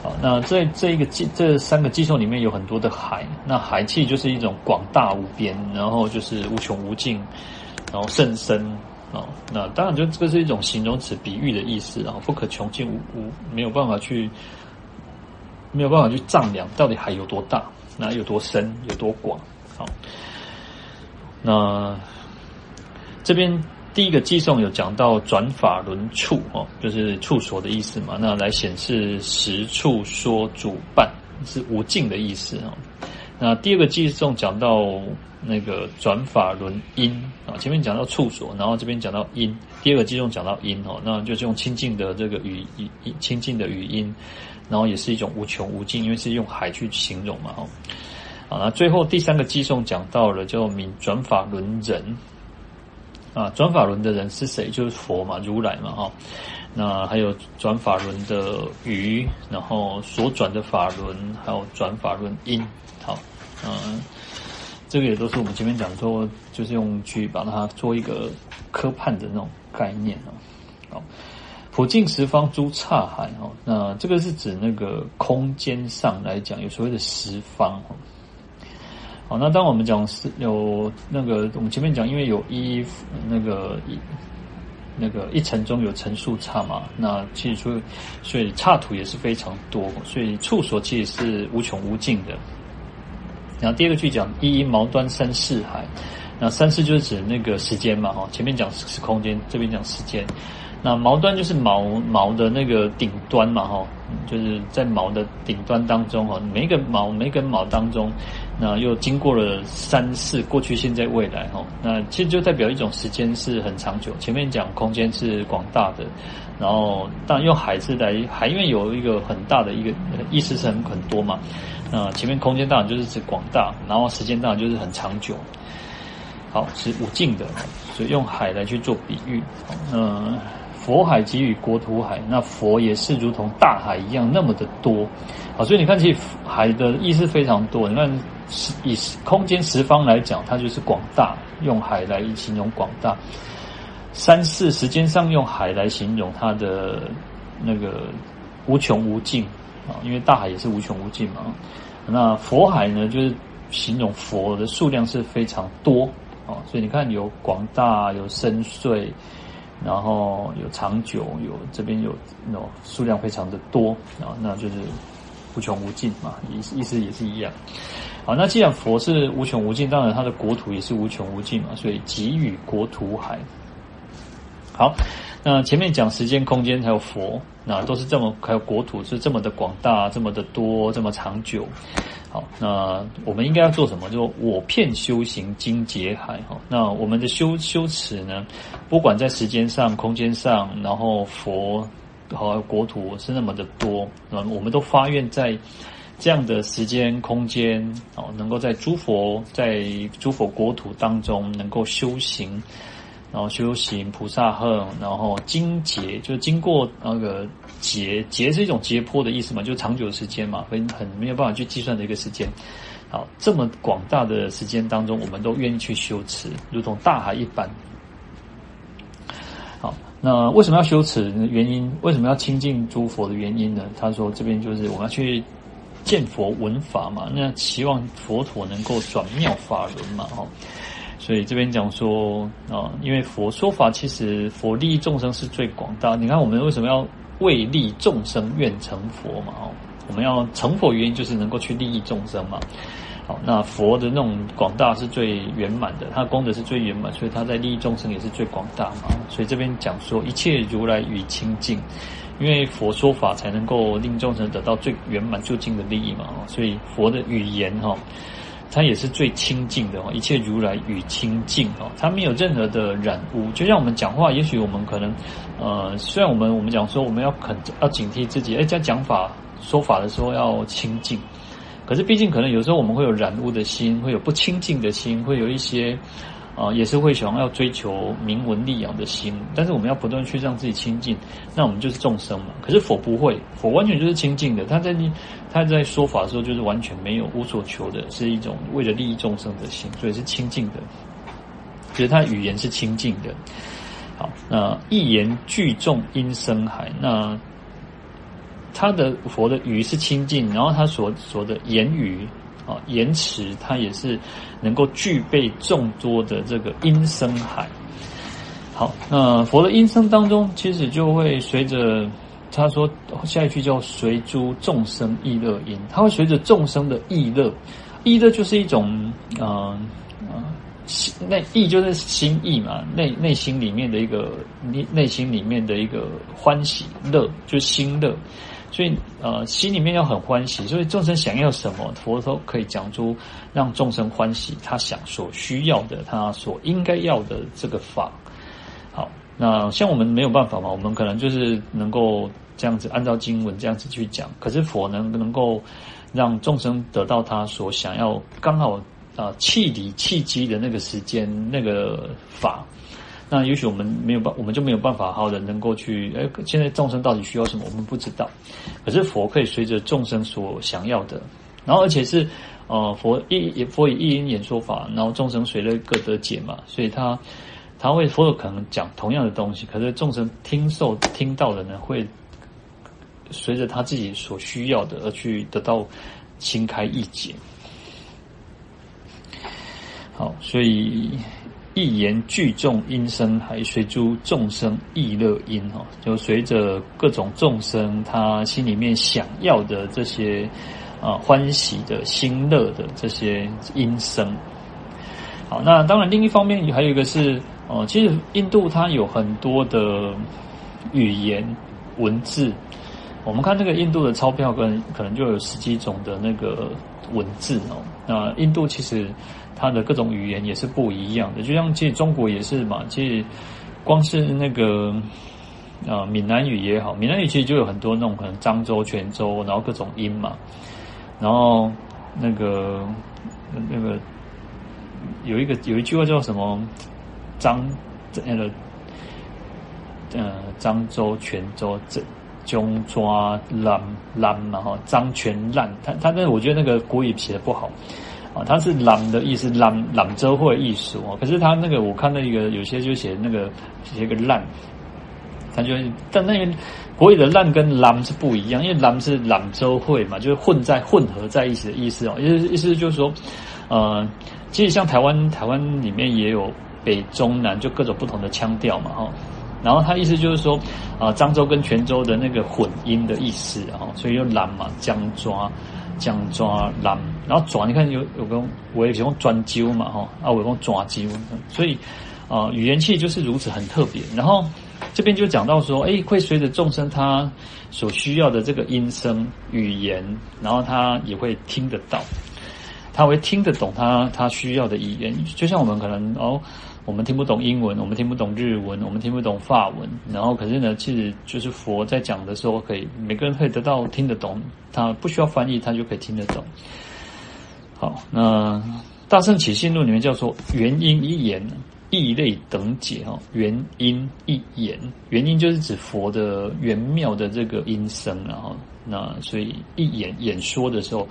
好，那在这一个偈这三个偈颂里面有很多的海，那海气就是一种广大无边，然后就是无穷无尽，然后甚深哦。那当然就这个是一种形容词比喻的意思啊，不可穷尽无无没有办法去。没有办法去丈量到底海有多大，那有多深，有多广。好，那这边第一个偈颂有讲到转法轮处哦，就是处所的意思嘛。那来显示实处说主办是无尽的意思哦。那第二个偈颂讲到那个转法轮音啊，前面讲到处所，然后这边讲到音。第二个偈颂讲到音哦，那就是用清净的这个语语清净的语音。然后也是一种无穷无尽，因为是用海去形容嘛，哈。好，那最后第三个偈颂讲到了，叫名转法轮人。啊，转法轮的人是谁？就是佛嘛，如来嘛，哈。那还有转法轮的鱼，然后所转的法轮，还有转法轮音。好，嗯，这个也都是我们前面讲说，就是用去把它做一个科判的那种概念啊。好。普尽十方诸刹海，哦，那这个是指那个空间上来讲，有所谓的十方哦，好，那当我们讲是有那个，我们前面讲，因为有一那个一那个一层中有层数刹嘛，那其实所以所以刹土也是非常多，所以处所其实是无穷无尽的。然后第二个句讲一一毛端身是海，那三世就是指那个时间嘛，哈，前面讲是空间，这边讲时间。那毛端就是毛毛的那个顶端嘛，哈，就是在毛的顶端当中，哈，每一个毛每一根毛当中，那又经过了三世，过去、现在、未来，哈，那其实就代表一种时间是很长久。前面讲空间是广大的，然后当然用海字来海，因为有一个很大的一个意思是很很多嘛。那前面空间当然就是指广大，然后时间当然就是很长久。好，是无尽的，所以用海来去做比喻，嗯。佛海给予国土海，那佛也是如同大海一样那么的多，啊，所以你看，其实海的意思非常多。你看，以空间十方来讲，它就是广大，用海来形容广大；三世时间上用海来形容它的那个无穷无尽啊，因为大海也是无穷无尽嘛。那佛海呢，就是形容佛的数量是非常多啊，所以你看有广大，有深邃。然后有长久，有这边有那种数量非常的多啊，那就是无穷无尽嘛，意意思也是一样。好，那既然佛是无穷无尽，当然他的国土也是无穷无尽嘛，所以给予国土海。好，那前面讲时间、空间还有佛，那都是这么，还有国土是这么的广大，这么的多，这么长久。好，那我们应该要做什么？就我遍修行经劫海哈。那我们的修修持呢，不管在时间上、空间上，然后佛和国土是那么的多，那我们都发愿在这样的时间、空间，哦，能够在诸佛在诸佛国土当中能够修行。然后修行菩萨恨，然后经劫就是经过那个劫，劫是一种劫波的意思嘛，就长久的时间嘛，很很没有办法去计算的一个时间。好，这么广大的时间当中，我们都愿意去修持，如同大海一般。好，那为什么要修持？原因为什么要亲近诸佛的原因呢？他说这边就是我们要去见佛闻法嘛，那希望佛陀能够转妙法轮嘛，哈。所以这边讲说啊，因为佛说法其实佛利益众生是最广大。你看我们为什么要为利众生愿成佛嘛？哦，我们要成佛原因就是能够去利益众生嘛。好，那佛的那种广大是最圆满的，他功德是最圆满，所以他在利益众生也是最广大嘛。所以这边讲说一切如来语清净，因为佛说法才能够令众生得到最圆满究竟的利益嘛。所以佛的语言哈。它也是最清净的哦，一切如来与清净哦，它没有任何的染污。就像我们讲话，也许我们可能，呃，虽然我们我们讲说我们要肯要警惕自己，哎，在讲法说法的时候要清净，可是毕竟可能有时候我们会有染污的心，会有不清净的心，会有一些。啊，也是会想要追求名闻利养的心，但是我们要不断去让自己清净，那我们就是众生嘛。可是佛不会，佛完全就是清净的。他在他在说法的时候，就是完全没有无所求的，是一种为了利益众生的心，所以是清净的。其实他语言是清净的。好，那一言聚众因生海，那他的佛的语是清净，然后他所说的言语。啊，言辞它也是能够具备众多的这个音声海。好，那佛的音声当中，其实就会随着他说下一句叫随诸众生意乐音，它会随着众生的意乐，意乐就是一种嗯嗯心内意就是心意嘛，内内心里面的一个内内心里面的一个欢喜乐，就心乐。所以，呃，心里面要很欢喜。所以众生想要什么，佛都可以讲出让众生欢喜，他想所需要的，他所应该要的这个法。好，那像我们没有办法嘛，我们可能就是能够这样子按照经文这样子去讲。可是佛能能够让众生得到他所想要，刚好啊、呃、契理契机的那个时间那个法。那也许我们没有办，我们就没有办法好的能够去，哎，现在众生到底需要什么，我们不知道。可是佛可以随着众生所想要的，然后而且是，呃，佛一也佛以一音演说法，然后众生随了各得解嘛，所以他他会佛有可能讲同样的东西，可是众生听受听到的呢，会随着他自己所需要的而去得到心开意解。好，所以。一言聚众音声还，随诸众生意乐音哈，就随着各种众生他心里面想要的这些啊欢喜的心乐的这些音声。好，那当然另一方面还有一个是哦，其实印度它有很多的语言文字，我们看那个印度的钞票，可能可能就有十几种的那个文字哦。那印度其实。它的各种语言也是不一样的，就像其实中国也是嘛，其实光是那个啊闽南语也好，闽南语其实就有很多那种可能漳州、泉州，然后各种音嘛，然后那个那个有一个有一句话叫什么漳那个呃漳州、泉州这中抓烂烂嘛哈，漳泉烂，他他那我觉得那个国语写的不好。啊，它是兰的意思，兰兰州会艺术哦。可是他那个我看到一个有些就写那个写个烂，他就但那个国语的烂跟兰是不一样，因为兰是兰州会嘛，就是混在混合在一起的意思哦。意思意思就是说，呃，其实像台湾台湾里面也有北中南就各种不同的腔调嘛哈。然后他意思就是说，啊，漳州跟泉州的那个混音的意思啊，所以就兰嘛，姜抓。姜抓蓝，然后抓，你看有有个我也喜欢专揪嘛哈，啊我用抓揪，所以啊、呃、语言器就是如此很特别。然后这边就讲到说，哎，会随着众生他所需要的这个音声语言，然后他也会听得到，他会听得懂他他需要的语言，就像我们可能哦。我们听不懂英文，我们听不懂日文，我们听不懂法文。然后，可是呢，其实就是佛在讲的时候，可以每个人可以得到听得懂，他不需要翻译，他就可以听得懂。好，那《大圣起信论》里面叫做“原因一言，义类等解”哈，“原因一言”，原因就是指佛的圆妙的这个音声，然后那所以一演演说的时候，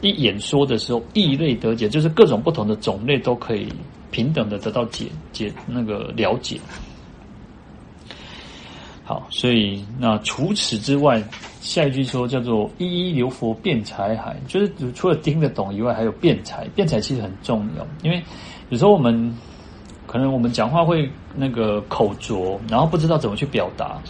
一演说的时候，义类得解，就是各种不同的种类都可以。平等的得到解解那个了解，好，所以那除此之外，下一句说叫做一一留佛辩才海，就是除了听得懂以外，还有辩才。辩才其实很重要，因为有时候我们可能我们讲话会那个口拙，然后不知道怎么去表达，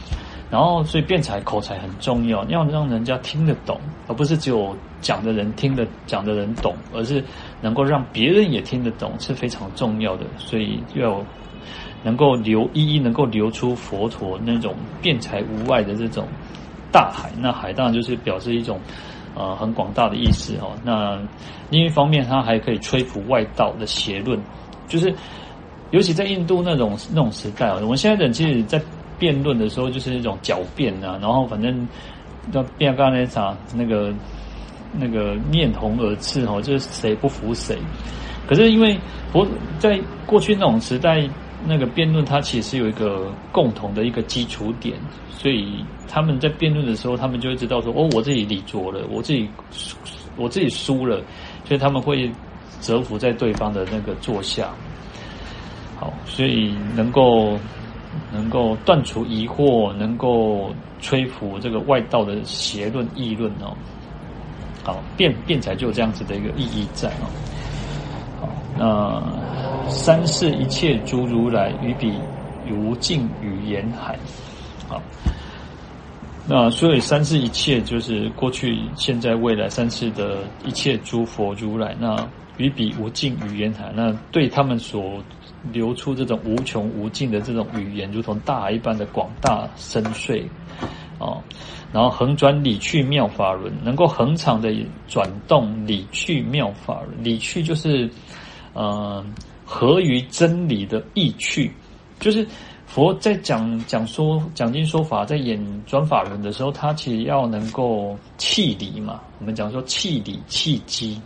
然后所以辩才口才很重要，要让人家听得懂，而不是只有讲的人听得讲的人懂，而是能够让别人也听得懂是非常重要的。所以要能够流一一能够流出佛陀那种辩才无碍的这种大海，那海当然就是表示一种呃很广大的意思哦。那另一方面，它还可以吹拂外道的邪论，就是。尤其在印度那种那种时代啊，我们现在人其实，在辩论的时候就是那种狡辩啊，然后反正要辩刚才那场那个那个面红耳赤哦，就是谁不服谁。可是因为佛在过去那种时代，那个辩论它其实有一个共同的一个基础点，所以他们在辩论的时候，他们就会知道说，哦，我自己理拙了，我自己我自己输了，所以他们会折服在对方的那个座下。好，所以能够能够断除疑惑，能够吹拂这个外道的邪论议论哦。好，辩辩才就有这样子的一个意义在哦。好，那三世一切诸如来于彼无尽语言海。好，那所以三世一切就是过去、现在、未来三世的一切诸佛如来。那于彼无尽语言海，那对他们所流出这种无穷无尽的这种语言，如同大海一般的广大深邃，啊，然后横转理趣妙法轮，能够横长的转动理趣妙法轮，理趣就是，呃，合于真理的意趣，就是佛在讲讲说讲经说法，在演转法轮的时候，他其实要能够契理嘛，我们讲说契理契机。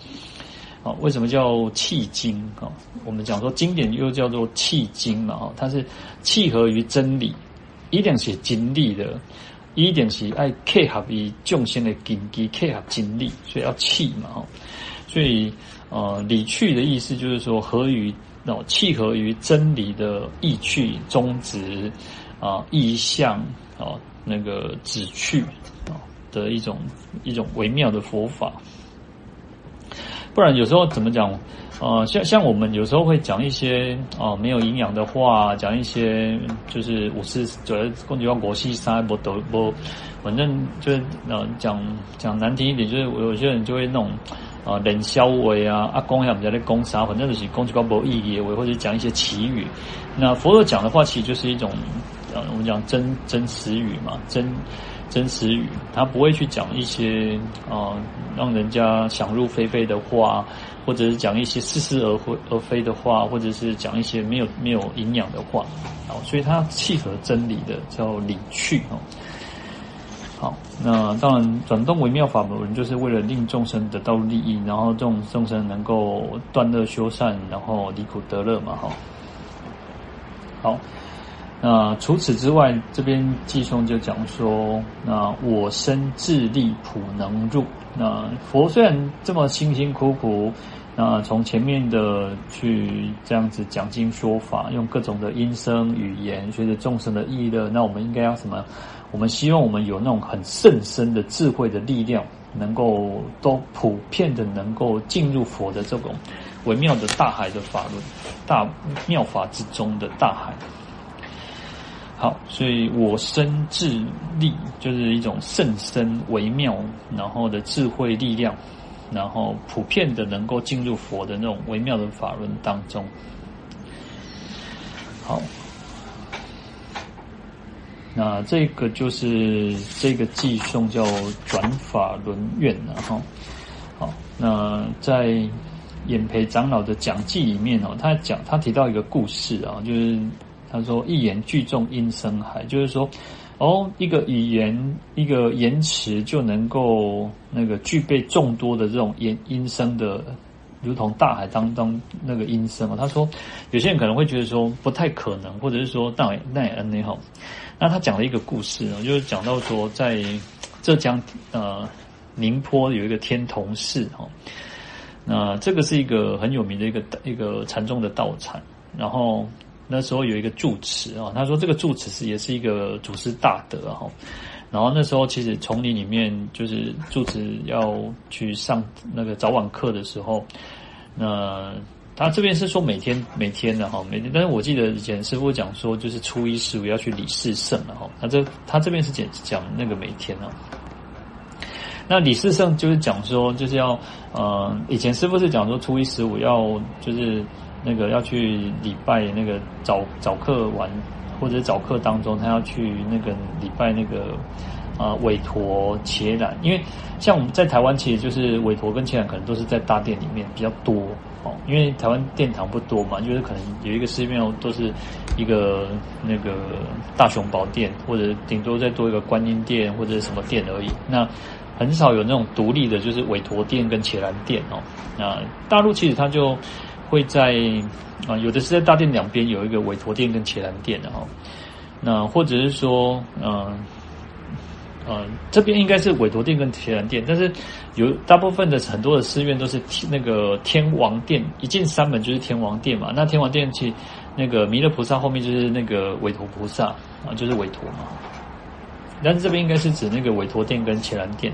为什么叫契经啊？我们讲说经典又叫做契经嘛，哈，它是契合于真理，一定是经历的，一定是爱契合于众生的根基，契合经历，所以要契嘛，哈。所以呃，理趣的意思就是说合于哦，契合于真理的意趣、宗旨啊、意象啊、那个旨趣啊的一种一种微妙的佛法。不然有时候怎么讲？呃，像像我们有时候会讲一些哦、呃、没有营养的话，讲一些就是五四主要攻击到国西沙不得不，反正就是呃讲讲难听一点，就是有些人就会那种啊冷笑话啊，阿公也不在那攻杀，反正就是攻击到无意义的，或者讲一些奇语。那佛陀讲的话，其实就是一种呃我们讲真真实语嘛，真。真实语，他不会去讲一些啊、让人家想入非非的话，或者是讲一些似是而非而非的话，或者是讲一些没有没有营养的话，啊，所以它契合真理的叫理趣哦。好，那当然转动微妙法门，就是为了令众生得到利益，然后众众生能够断恶修善，然后离苦得乐嘛，哈。好。那除此之外，这边继兄就讲说：那我身自力普能入。那佛虽然这么辛辛苦苦，那从前面的去这样子讲经说法，用各种的音声语言，随着众生的意乐，那我们应该要什么？我们希望我们有那种很甚深的智慧的力量，能够都普遍的能够进入佛的这种微妙的大海的法轮，大妙法之中的大海。好，所以我身自力就是一种甚深微妙，然后的智慧力量，然后普遍的能够进入佛的那种微妙的法轮当中。好，那这个就是这个偈颂叫转法轮愿了哈。好，那在演培长老的讲记里面哦，他讲他提到一个故事啊，就是。他说：“一言聚众音声海，就是说，哦，一个语言，一个言辞就能够那个具备众多的这种音音声的，如同大海当中那个音声。他说，有些人可能会觉得说不太可能，或者是说那那也嗯你好。那他讲了一个故事啊，就是讲到说，在浙江呃宁波有一个天童寺哈，那这个是一个很有名的一个一个禅宗的道场，然后。”那时候有一个住持啊，他说这个住持是也是一个祖师大德哈。然后那时候其实丛林里面就是住持要去上那个早晚课的时候，那他这边是说每天每天的哈，每天。但是我记得以前师傅讲说，就是初一十五要去理四圣了哈。他这他这边是讲讲那个每天哦。那理四圣就是讲说，就是要呃，以前师傅是讲说初一十五要就是那个要去礼拜那个早早课完或者早课当中，他要去那个礼拜那个。啊，韦陀、伽蓝，因为像我们在台湾，其实就是韦陀跟伽蓝可能都是在大殿里面比较多哦，因为台湾殿堂不多嘛，就是可能有一个寺庙都是一个那个大雄宝殿，或者顶多再多一个观音殿或者什么殿而已。那很少有那种独立的，就是韦陀殿跟伽蓝殿哦。那大陆其实它就会在啊，有的是在大殿两边有一个韦陀殿跟伽蓝殿的哈。那或者是说，嗯。嗯，这边应该是韦陀殿跟伽蓝殿，但是有大部分的很多的寺院都是那个天王殿，一进三门就是天王殿嘛。那天王殿去那个弥勒菩萨后面就是那个韦陀菩萨啊，就是韦陀嘛。但是这边应该是指那个韦陀殿跟伽蓝殿。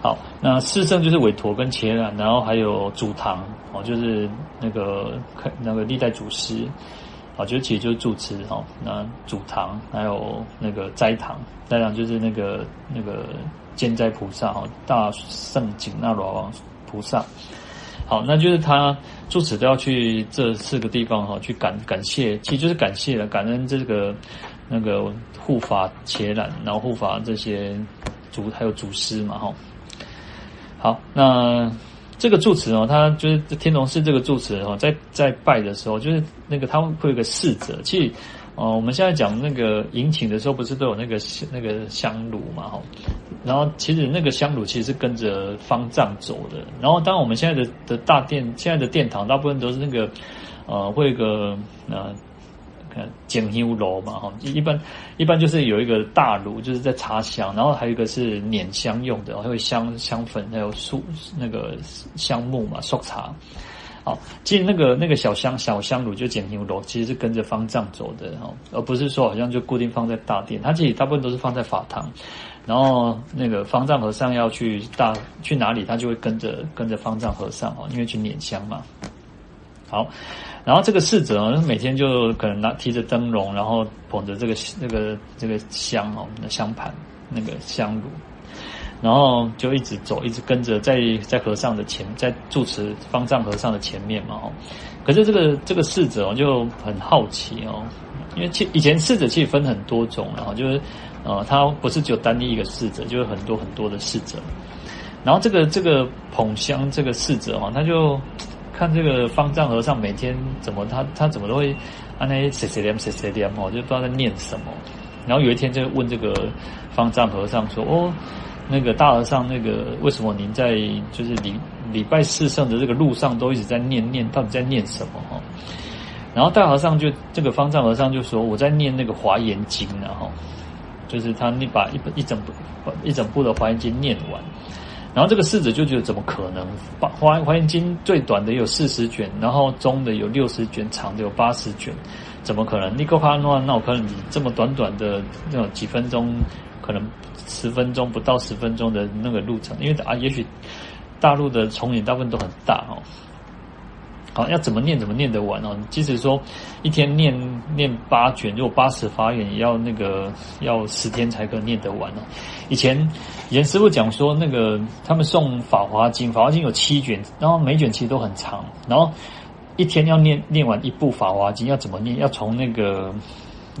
好，那四圣就是韦驮跟伽蓝，然后还有主堂哦，就是那个那个历代祖师。啊，就其实就是住持哈，那主堂还有那个斋堂，斋堂就是那个那个监斋菩萨哈，大圣紧那罗王菩萨。好，那就是他住持都要去这四个地方哈，去感感谢，其实就是感谢了，感恩这个那个护法伽蓝，然后护法这些祖还有祖师嘛哈。好，那。这个住持哦，他就是天龙寺这个住持哦，在在拜的时候，就是那个他会有个侍者。其实，哦，我们现在讲那个迎请的时候，不是都有那个那个香炉嘛，哈。然后，其实那个香炉其实是跟着方丈走的。然后，当然我们现在的的大殿，现在的殿堂，大部分都是那个，呃，会有个呃。简香炉嘛，哈，一般一般就是有一个大炉，就是在插香，然后还有一个是捻香用的，还有香香粉，还有树那个香木嘛，烧茶。好，其实那个那个小香小香炉就简香炉，其实是跟着方丈走的哈，而不是说好像就固定放在大殿，它其实大部分都是放在法堂，然后那个方丈和尚要去大去哪里，他就会跟着跟着方丈和尚哦，因为去捻香嘛。好。然后这个侍者哦，每天就可能拿提着灯笼，然后捧着这个那个这个香哦，那香盘那个香炉，然后就一直走，一直跟着在在和尚的前，在住持方丈和尚的前面嘛哦。可是这个这个侍者哦就很好奇哦，因为其以前侍者其实分很多种，然后就是呃，他不是只有单一一个侍者，就是很多很多的侍者。然后这个这个捧香这个侍者哦，他就。看这个方丈和尚每天怎么他他怎么都会啊那些谁谁念谁谁念哦，就不知道在念什么。然后有一天就问这个方丈和尚说：“哦，那个大和尚，那个为什么您在就是礼礼拜四圣的这个路上都一直在念念，到底在念什么？”哈。然后大和尚就这个方丈和尚就说：“我在念那个华严经，然后就是他那把一本一整部一整部的华严经念完。”然后这个侍者就觉得怎么可能？华华严经最短的有四十卷，然后中的有六十卷，长的有八十卷，怎么可能？你够哈那那我可能你这么短短的那种几分钟，可能十分钟不到十分钟的那个路程，因为啊，也许大陆的丛林大部分都很大哦。好，要怎么念怎么念得完哦？即使说一天念念八卷，如果八十法眼，也要那个要十天才可念得完哦。以前严师傅讲说，那个他们送法华经，法华经有七卷，然后每卷其实都很长，然后一天要念念完一部法华经，要怎么念？要从那个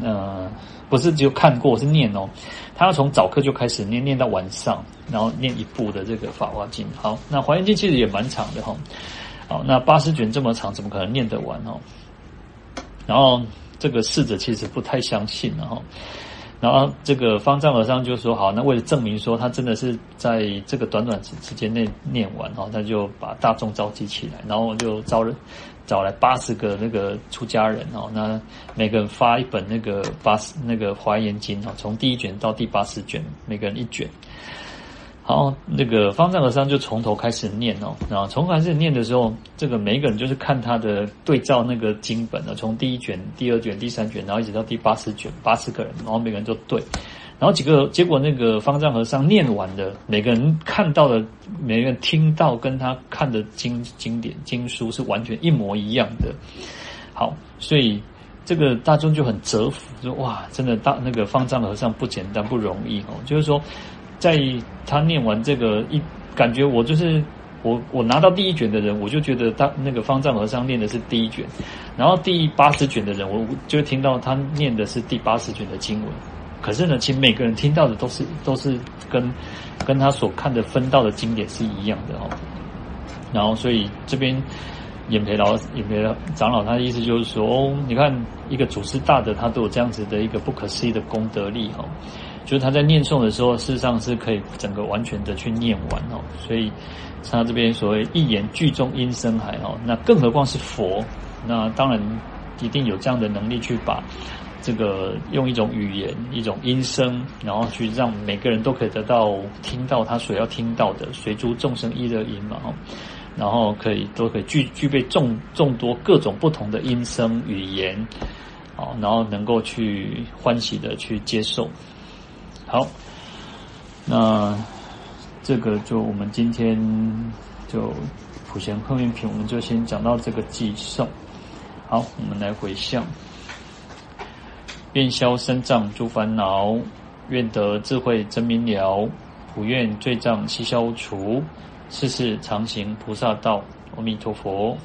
呃，不是只有看过，是念哦。他要从早课就开始念，念到晚上，然后念一部的这个法华经。好，那华严经其实也蛮长的哈。好，那八十卷这么长，怎么可能念得完哦？然后这个侍者其实不太相信，然后，然后这个方丈和尚就说：“好，那为了证明说他真的是在这个短短时时间内念完，哦，他就把大众召集起来，然后就招人找来八十个那个出家人，哦，那每个人发一本那个八十那个华严经，哦，从第一卷到第八十卷，每个人一卷。”好，那个方丈和尚就从头开始念哦，然后从开始念的时候，这个每一个人就是看他的对照那个经本了，从第一卷、第二卷、第三卷，然后一直到第八十卷，八十个人，然后每个人都对，然后几个结果，那个方丈和尚念完的，每个人看到的，每个人听到跟他看的经经典经书是完全一模一样的。好，所以这个大众就很折服，说哇，真的大那个方丈和尚不简单不容易哦。就是说，在他念完这个一，感觉我就是。我我拿到第一卷的人，我就觉得他那个方丈和尚念的是第一卷，然后第八十卷的人，我就听到他念的是第八十卷的经文。可是呢，其实每个人听到的都是都是跟跟他所看的分到的经典是一样的哦。然后，所以这边眼培老眼培长老他的意思就是说，哦，你看一个祖师大德，他都有这样子的一个不可思议的功德力哈，就是他在念诵的时候，事实上是可以整个完全的去念完哦，所以。他这边所谓一言句中音声海哦，那更何况是佛，那当然一定有这样的能力去把这个用一种语言、一种音声，然后去让每个人都可以得到听到他所要听到的，随诸众生一乐音嘛哦，然后可以都可以具具备众众多各种不同的音声语言，哦，然后能够去欢喜的去接受。好，那。这个就我们今天就普贤行愿品，我们就先讲到这个偈颂。好，我们来回向，愿消身障诸烦恼，愿得智慧真明了，普愿罪障悉消除，世世常行菩萨道。阿弥陀佛。